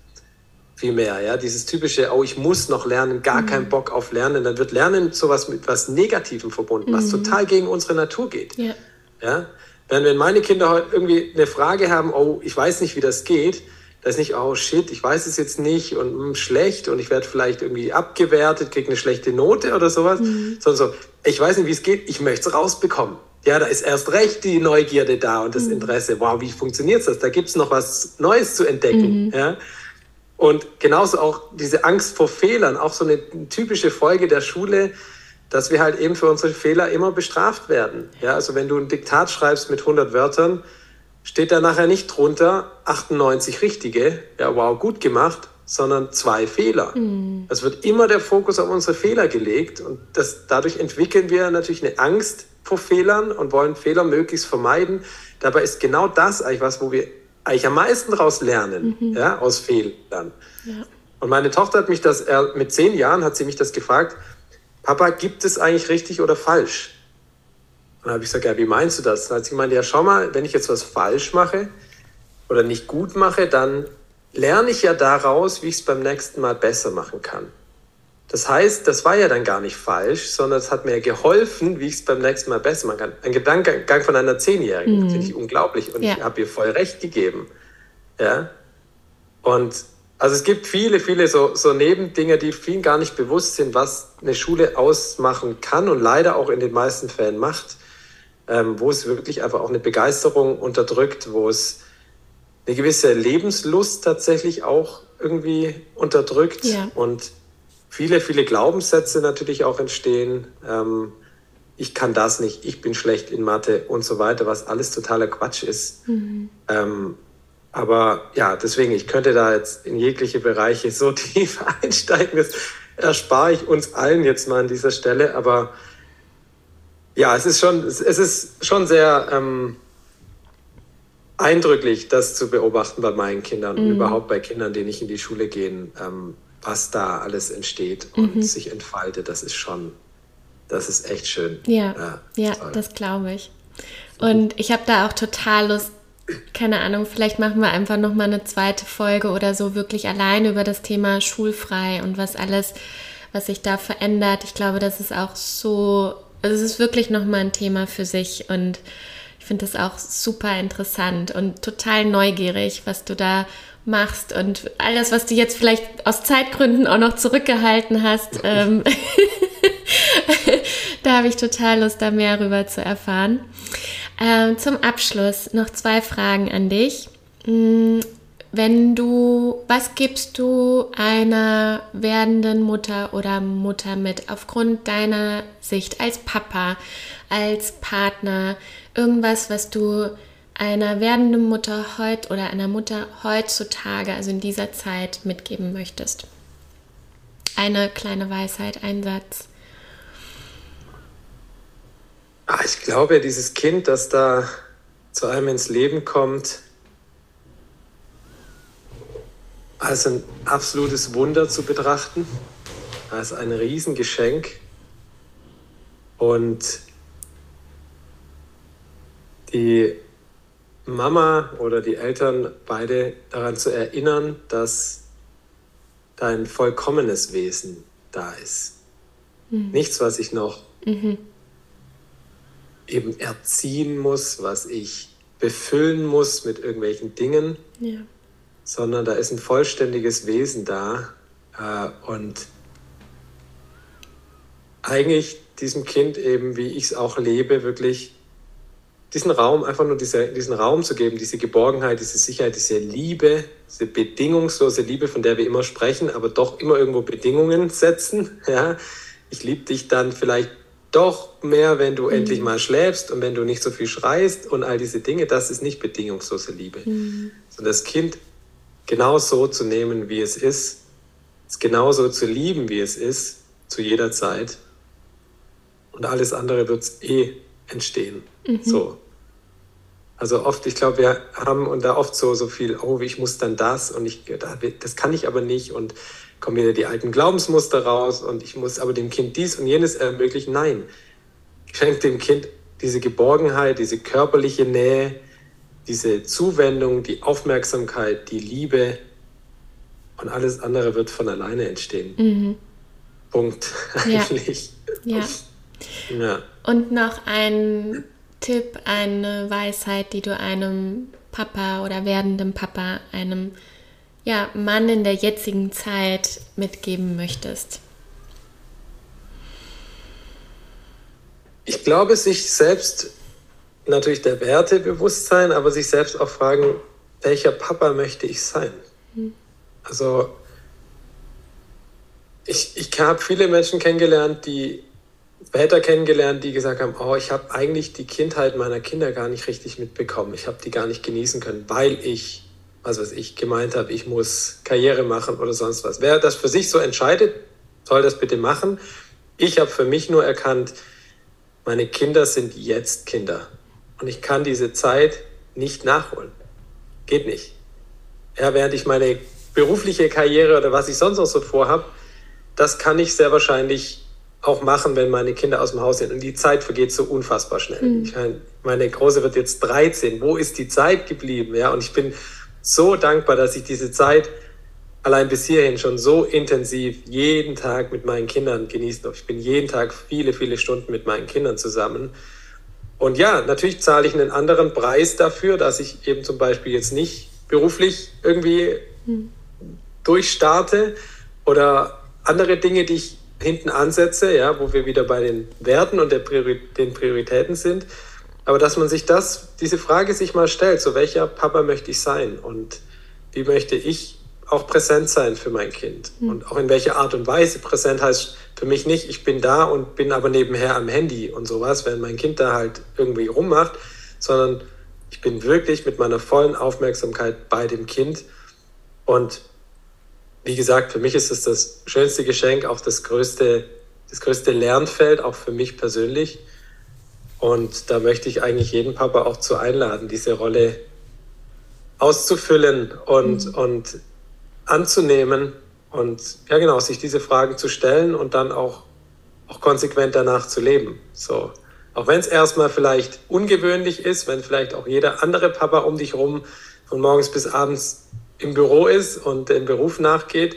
Vielmehr, ja, dieses typische, oh, ich muss noch lernen, gar mhm. keinen Bock auf Lernen, dann wird Lernen sowas mit was Negativem verbunden, mhm. was total gegen unsere Natur geht. Ja. ja. wenn meine Kinder heute irgendwie eine Frage haben, oh, ich weiß nicht, wie das geht, da ist nicht, oh shit, ich weiß es jetzt nicht und mh, hm, schlecht und ich werde vielleicht irgendwie abgewertet, kriege eine schlechte Note oder sowas, mhm. sondern so, ich weiß nicht, wie es geht, ich möchte es rausbekommen. Ja, da ist erst recht die Neugierde da und das mhm. Interesse. Wow, wie funktioniert das? Da gibt es noch was Neues zu entdecken. Mhm. Ja? Und genauso auch diese Angst vor Fehlern, auch so eine typische Folge der Schule, dass wir halt eben für unsere Fehler immer bestraft werden. Ja, also wenn du ein Diktat schreibst mit 100 Wörtern, steht da nachher nicht drunter 98 richtige, ja wow, gut gemacht, sondern zwei Fehler. Mhm. Es wird immer der Fokus auf unsere Fehler gelegt und das, dadurch entwickeln wir natürlich eine Angst vor Fehlern und wollen Fehler möglichst vermeiden. Dabei ist genau das eigentlich was, wo wir eigentlich am meisten daraus lernen, mhm. ja, aus Fehlern. Ja. Und meine Tochter hat mich das, mit zehn Jahren hat sie mich das gefragt, Papa, gibt es eigentlich richtig oder falsch? Und dann habe ich gesagt, ja, wie meinst du das? Dann hat sie gemeint, ja, schau mal, wenn ich jetzt was falsch mache oder nicht gut mache, dann lerne ich ja daraus, wie ich es beim nächsten Mal besser machen kann. Das heißt, das war ja dann gar nicht falsch, sondern es hat mir geholfen, wie ich es beim nächsten Mal besser machen kann. Ein Gedankengang von einer Zehnjährigen, mhm. finde ich unglaublich. Und ja. ich habe ihr voll recht gegeben. Ja. Und also es gibt viele, viele so, so Nebendinge, die vielen gar nicht bewusst sind, was eine Schule ausmachen kann und leider auch in den meisten Fällen macht, ähm, wo es wirklich einfach auch eine Begeisterung unterdrückt, wo es eine gewisse Lebenslust tatsächlich auch irgendwie unterdrückt ja. und viele, viele Glaubenssätze natürlich auch entstehen. Ähm, ich kann das nicht, ich bin schlecht in Mathe und so weiter, was alles totaler Quatsch ist. Mhm. Ähm, aber ja, deswegen, ich könnte da jetzt in jegliche Bereiche so tief einsteigen. Das erspare ich uns allen jetzt mal an dieser Stelle. Aber ja, es ist schon, es ist schon sehr ähm, eindrücklich, das zu beobachten bei meinen Kindern mhm. und überhaupt bei Kindern, die nicht in die Schule gehen. Ähm, was da alles entsteht und mhm. sich entfaltet, das ist schon, das ist echt schön. Ja, ja, ja das glaube ich. Und ich habe da auch total Lust, keine Ahnung, vielleicht machen wir einfach nochmal eine zweite Folge oder so wirklich allein über das Thema schulfrei und was alles, was sich da verändert. Ich glaube, das ist auch so, also es ist wirklich nochmal ein Thema für sich und ich finde das auch super interessant und total neugierig, was du da machst und alles, was du jetzt vielleicht aus Zeitgründen auch noch zurückgehalten hast. Ähm, da habe ich total Lust, da mehr rüber zu erfahren. Ähm, zum Abschluss noch zwei Fragen an dich. Wenn du, was gibst du einer werdenden Mutter oder Mutter mit aufgrund deiner Sicht als Papa, als Partner, irgendwas, was du einer werdenden Mutter heute oder einer Mutter heutzutage, also in dieser Zeit, mitgeben möchtest? Eine kleine Weisheit, ein Satz. Ich glaube, dieses Kind, das da zu einem ins Leben kommt, als ein absolutes Wunder zu betrachten, als ein Riesengeschenk. Und die Mama oder die Eltern beide daran zu erinnern, dass dein vollkommenes Wesen da ist. Mhm. Nichts, was ich noch mhm. eben erziehen muss, was ich befüllen muss mit irgendwelchen Dingen, ja. Sondern da ist ein vollständiges Wesen da äh, und eigentlich diesem Kind eben, wie ich es auch lebe, wirklich diesen Raum, einfach nur diese, diesen Raum zu geben, diese Geborgenheit, diese Sicherheit, diese Liebe, diese bedingungslose Liebe, von der wir immer sprechen, aber doch immer irgendwo Bedingungen setzen. Ja? Ich liebe dich dann vielleicht doch mehr, wenn du mhm. endlich mal schläfst und wenn du nicht so viel schreist und all diese Dinge. Das ist nicht bedingungslose Liebe. Mhm. Sondern das Kind genau so zu nehmen, wie es ist, es genauso zu lieben, wie es ist, zu jeder Zeit. Und alles andere wird eh entstehen. Mhm. So. Also oft, ich glaube, wir haben und da oft so, so viel, oh, ich muss dann das und ich, das kann ich aber nicht und kommen wieder die alten Glaubensmuster raus und ich muss aber dem Kind dies und jenes ermöglichen. Nein, schenkt dem Kind diese Geborgenheit, diese körperliche Nähe, diese Zuwendung, die Aufmerksamkeit, die Liebe und alles andere wird von alleine entstehen. Mhm. Punkt. Eigentlich. Ja. ja. ja. Und noch ein Tipp, eine Weisheit, die du einem Papa oder werdendem Papa, einem ja, Mann in der jetzigen Zeit mitgeben möchtest? Ich glaube, sich selbst natürlich der Werte bewusst sein, aber sich selbst auch fragen, welcher Papa möchte ich sein? Hm. Also ich, ich habe viele Menschen kennengelernt, die Väter kennengelernt, die gesagt haben, oh, ich habe eigentlich die Kindheit meiner Kinder gar nicht richtig mitbekommen. Ich habe die gar nicht genießen können, weil ich, was weiß ich, gemeint habe, ich muss Karriere machen oder sonst was. Wer das für sich so entscheidet, soll das bitte machen. Ich habe für mich nur erkannt, meine Kinder sind jetzt Kinder. Und ich kann diese Zeit nicht nachholen. Geht nicht. Ja, während ich meine berufliche Karriere oder was ich sonst noch so vorhabe, das kann ich sehr wahrscheinlich auch machen, wenn meine Kinder aus dem Haus sind. Und die Zeit vergeht so unfassbar schnell. Mhm. Ich meine, meine Große wird jetzt 13. Wo ist die Zeit geblieben? Ja, und ich bin so dankbar, dass ich diese Zeit allein bis hierhin schon so intensiv jeden Tag mit meinen Kindern genießen darf. Ich bin jeden Tag viele, viele Stunden mit meinen Kindern zusammen. Und ja, natürlich zahle ich einen anderen Preis dafür, dass ich eben zum Beispiel jetzt nicht beruflich irgendwie hm. durchstarte oder andere Dinge, die ich hinten ansetze, ja, wo wir wieder bei den Werten und Priori den Prioritäten sind. Aber dass man sich das, diese Frage sich mal stellt, so welcher Papa möchte ich sein und wie möchte ich auch präsent sein für mein Kind mhm. und auch in welcher Art und Weise. Präsent heißt für mich nicht, ich bin da und bin aber nebenher am Handy und sowas, wenn mein Kind da halt irgendwie rummacht, sondern ich bin wirklich mit meiner vollen Aufmerksamkeit bei dem Kind und wie gesagt, für mich ist es das schönste Geschenk, auch das größte, das größte Lernfeld, auch für mich persönlich. Und da möchte ich eigentlich jeden Papa auch zu einladen, diese Rolle auszufüllen und, mhm. und anzunehmen und ja genau, sich diese Fragen zu stellen und dann auch, auch konsequent danach zu leben. So. Auch wenn es erstmal vielleicht ungewöhnlich ist, wenn vielleicht auch jeder andere Papa um dich rum von morgens bis abends im Büro ist und dem Beruf nachgeht,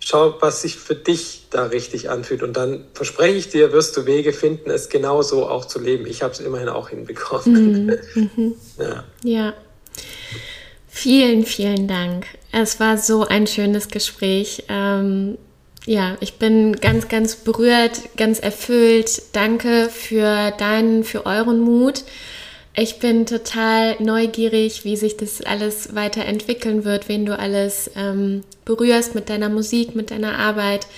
schau, was sich für dich da richtig anfühlt. Und dann verspreche ich dir, wirst du Wege finden, es genauso auch zu leben. Ich habe es immerhin auch hinbekommen. Mhm. Mhm. ja. ja. Vielen, vielen Dank. Es war so ein schönes Gespräch. Ähm, ja, ich bin ganz, ganz berührt, ganz erfüllt. Danke für deinen, für euren Mut. Ich bin total neugierig, wie sich das alles weiterentwickeln wird, wen du alles ähm, berührst mit deiner Musik, mit deiner Arbeit.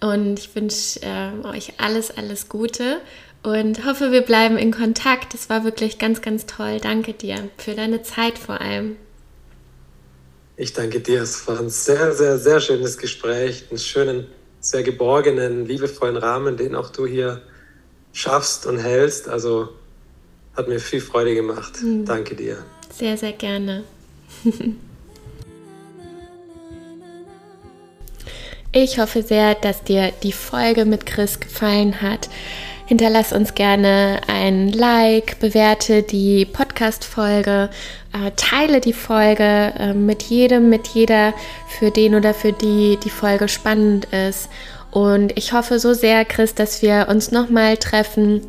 Und ich wünsche äh, euch alles, alles Gute und hoffe, wir bleiben in Kontakt. Es war wirklich ganz, ganz toll. Danke dir für deine Zeit vor allem. Ich danke dir. Es war ein sehr, sehr, sehr schönes Gespräch, einen schönen, sehr geborgenen, liebevollen Rahmen, den auch du hier schaffst und hältst. Also hat mir viel Freude gemacht. Mhm. Danke dir. Sehr, sehr gerne. ich hoffe sehr, dass dir die Folge mit Chris gefallen hat. Hinterlass uns gerne ein Like, bewerte die Podcast-Folge, äh, teile die Folge äh, mit jedem, mit jeder, für den oder für die die Folge spannend ist. Und ich hoffe so sehr, Chris, dass wir uns nochmal treffen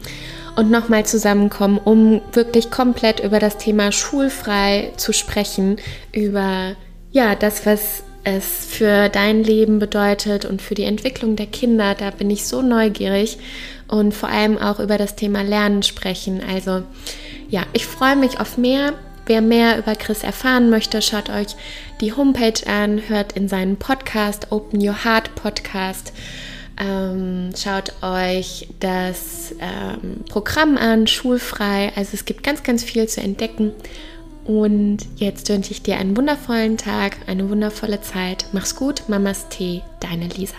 und nochmal zusammenkommen, um wirklich komplett über das Thema schulfrei zu sprechen, über ja, das, was es für dein Leben bedeutet und für die Entwicklung der Kinder. Da bin ich so neugierig und vor allem auch über das Thema Lernen sprechen. Also ja, ich freue mich auf mehr. Wer mehr über Chris erfahren möchte, schaut euch die Homepage an, hört in seinen Podcast, Open Your Heart Podcast. Ähm, schaut euch das ähm, Programm an, schulfrei. Also es gibt ganz, ganz viel zu entdecken. Und jetzt wünsche ich dir einen wundervollen Tag, eine wundervolle Zeit. Mach's gut, Mamas Tee, deine Lisa.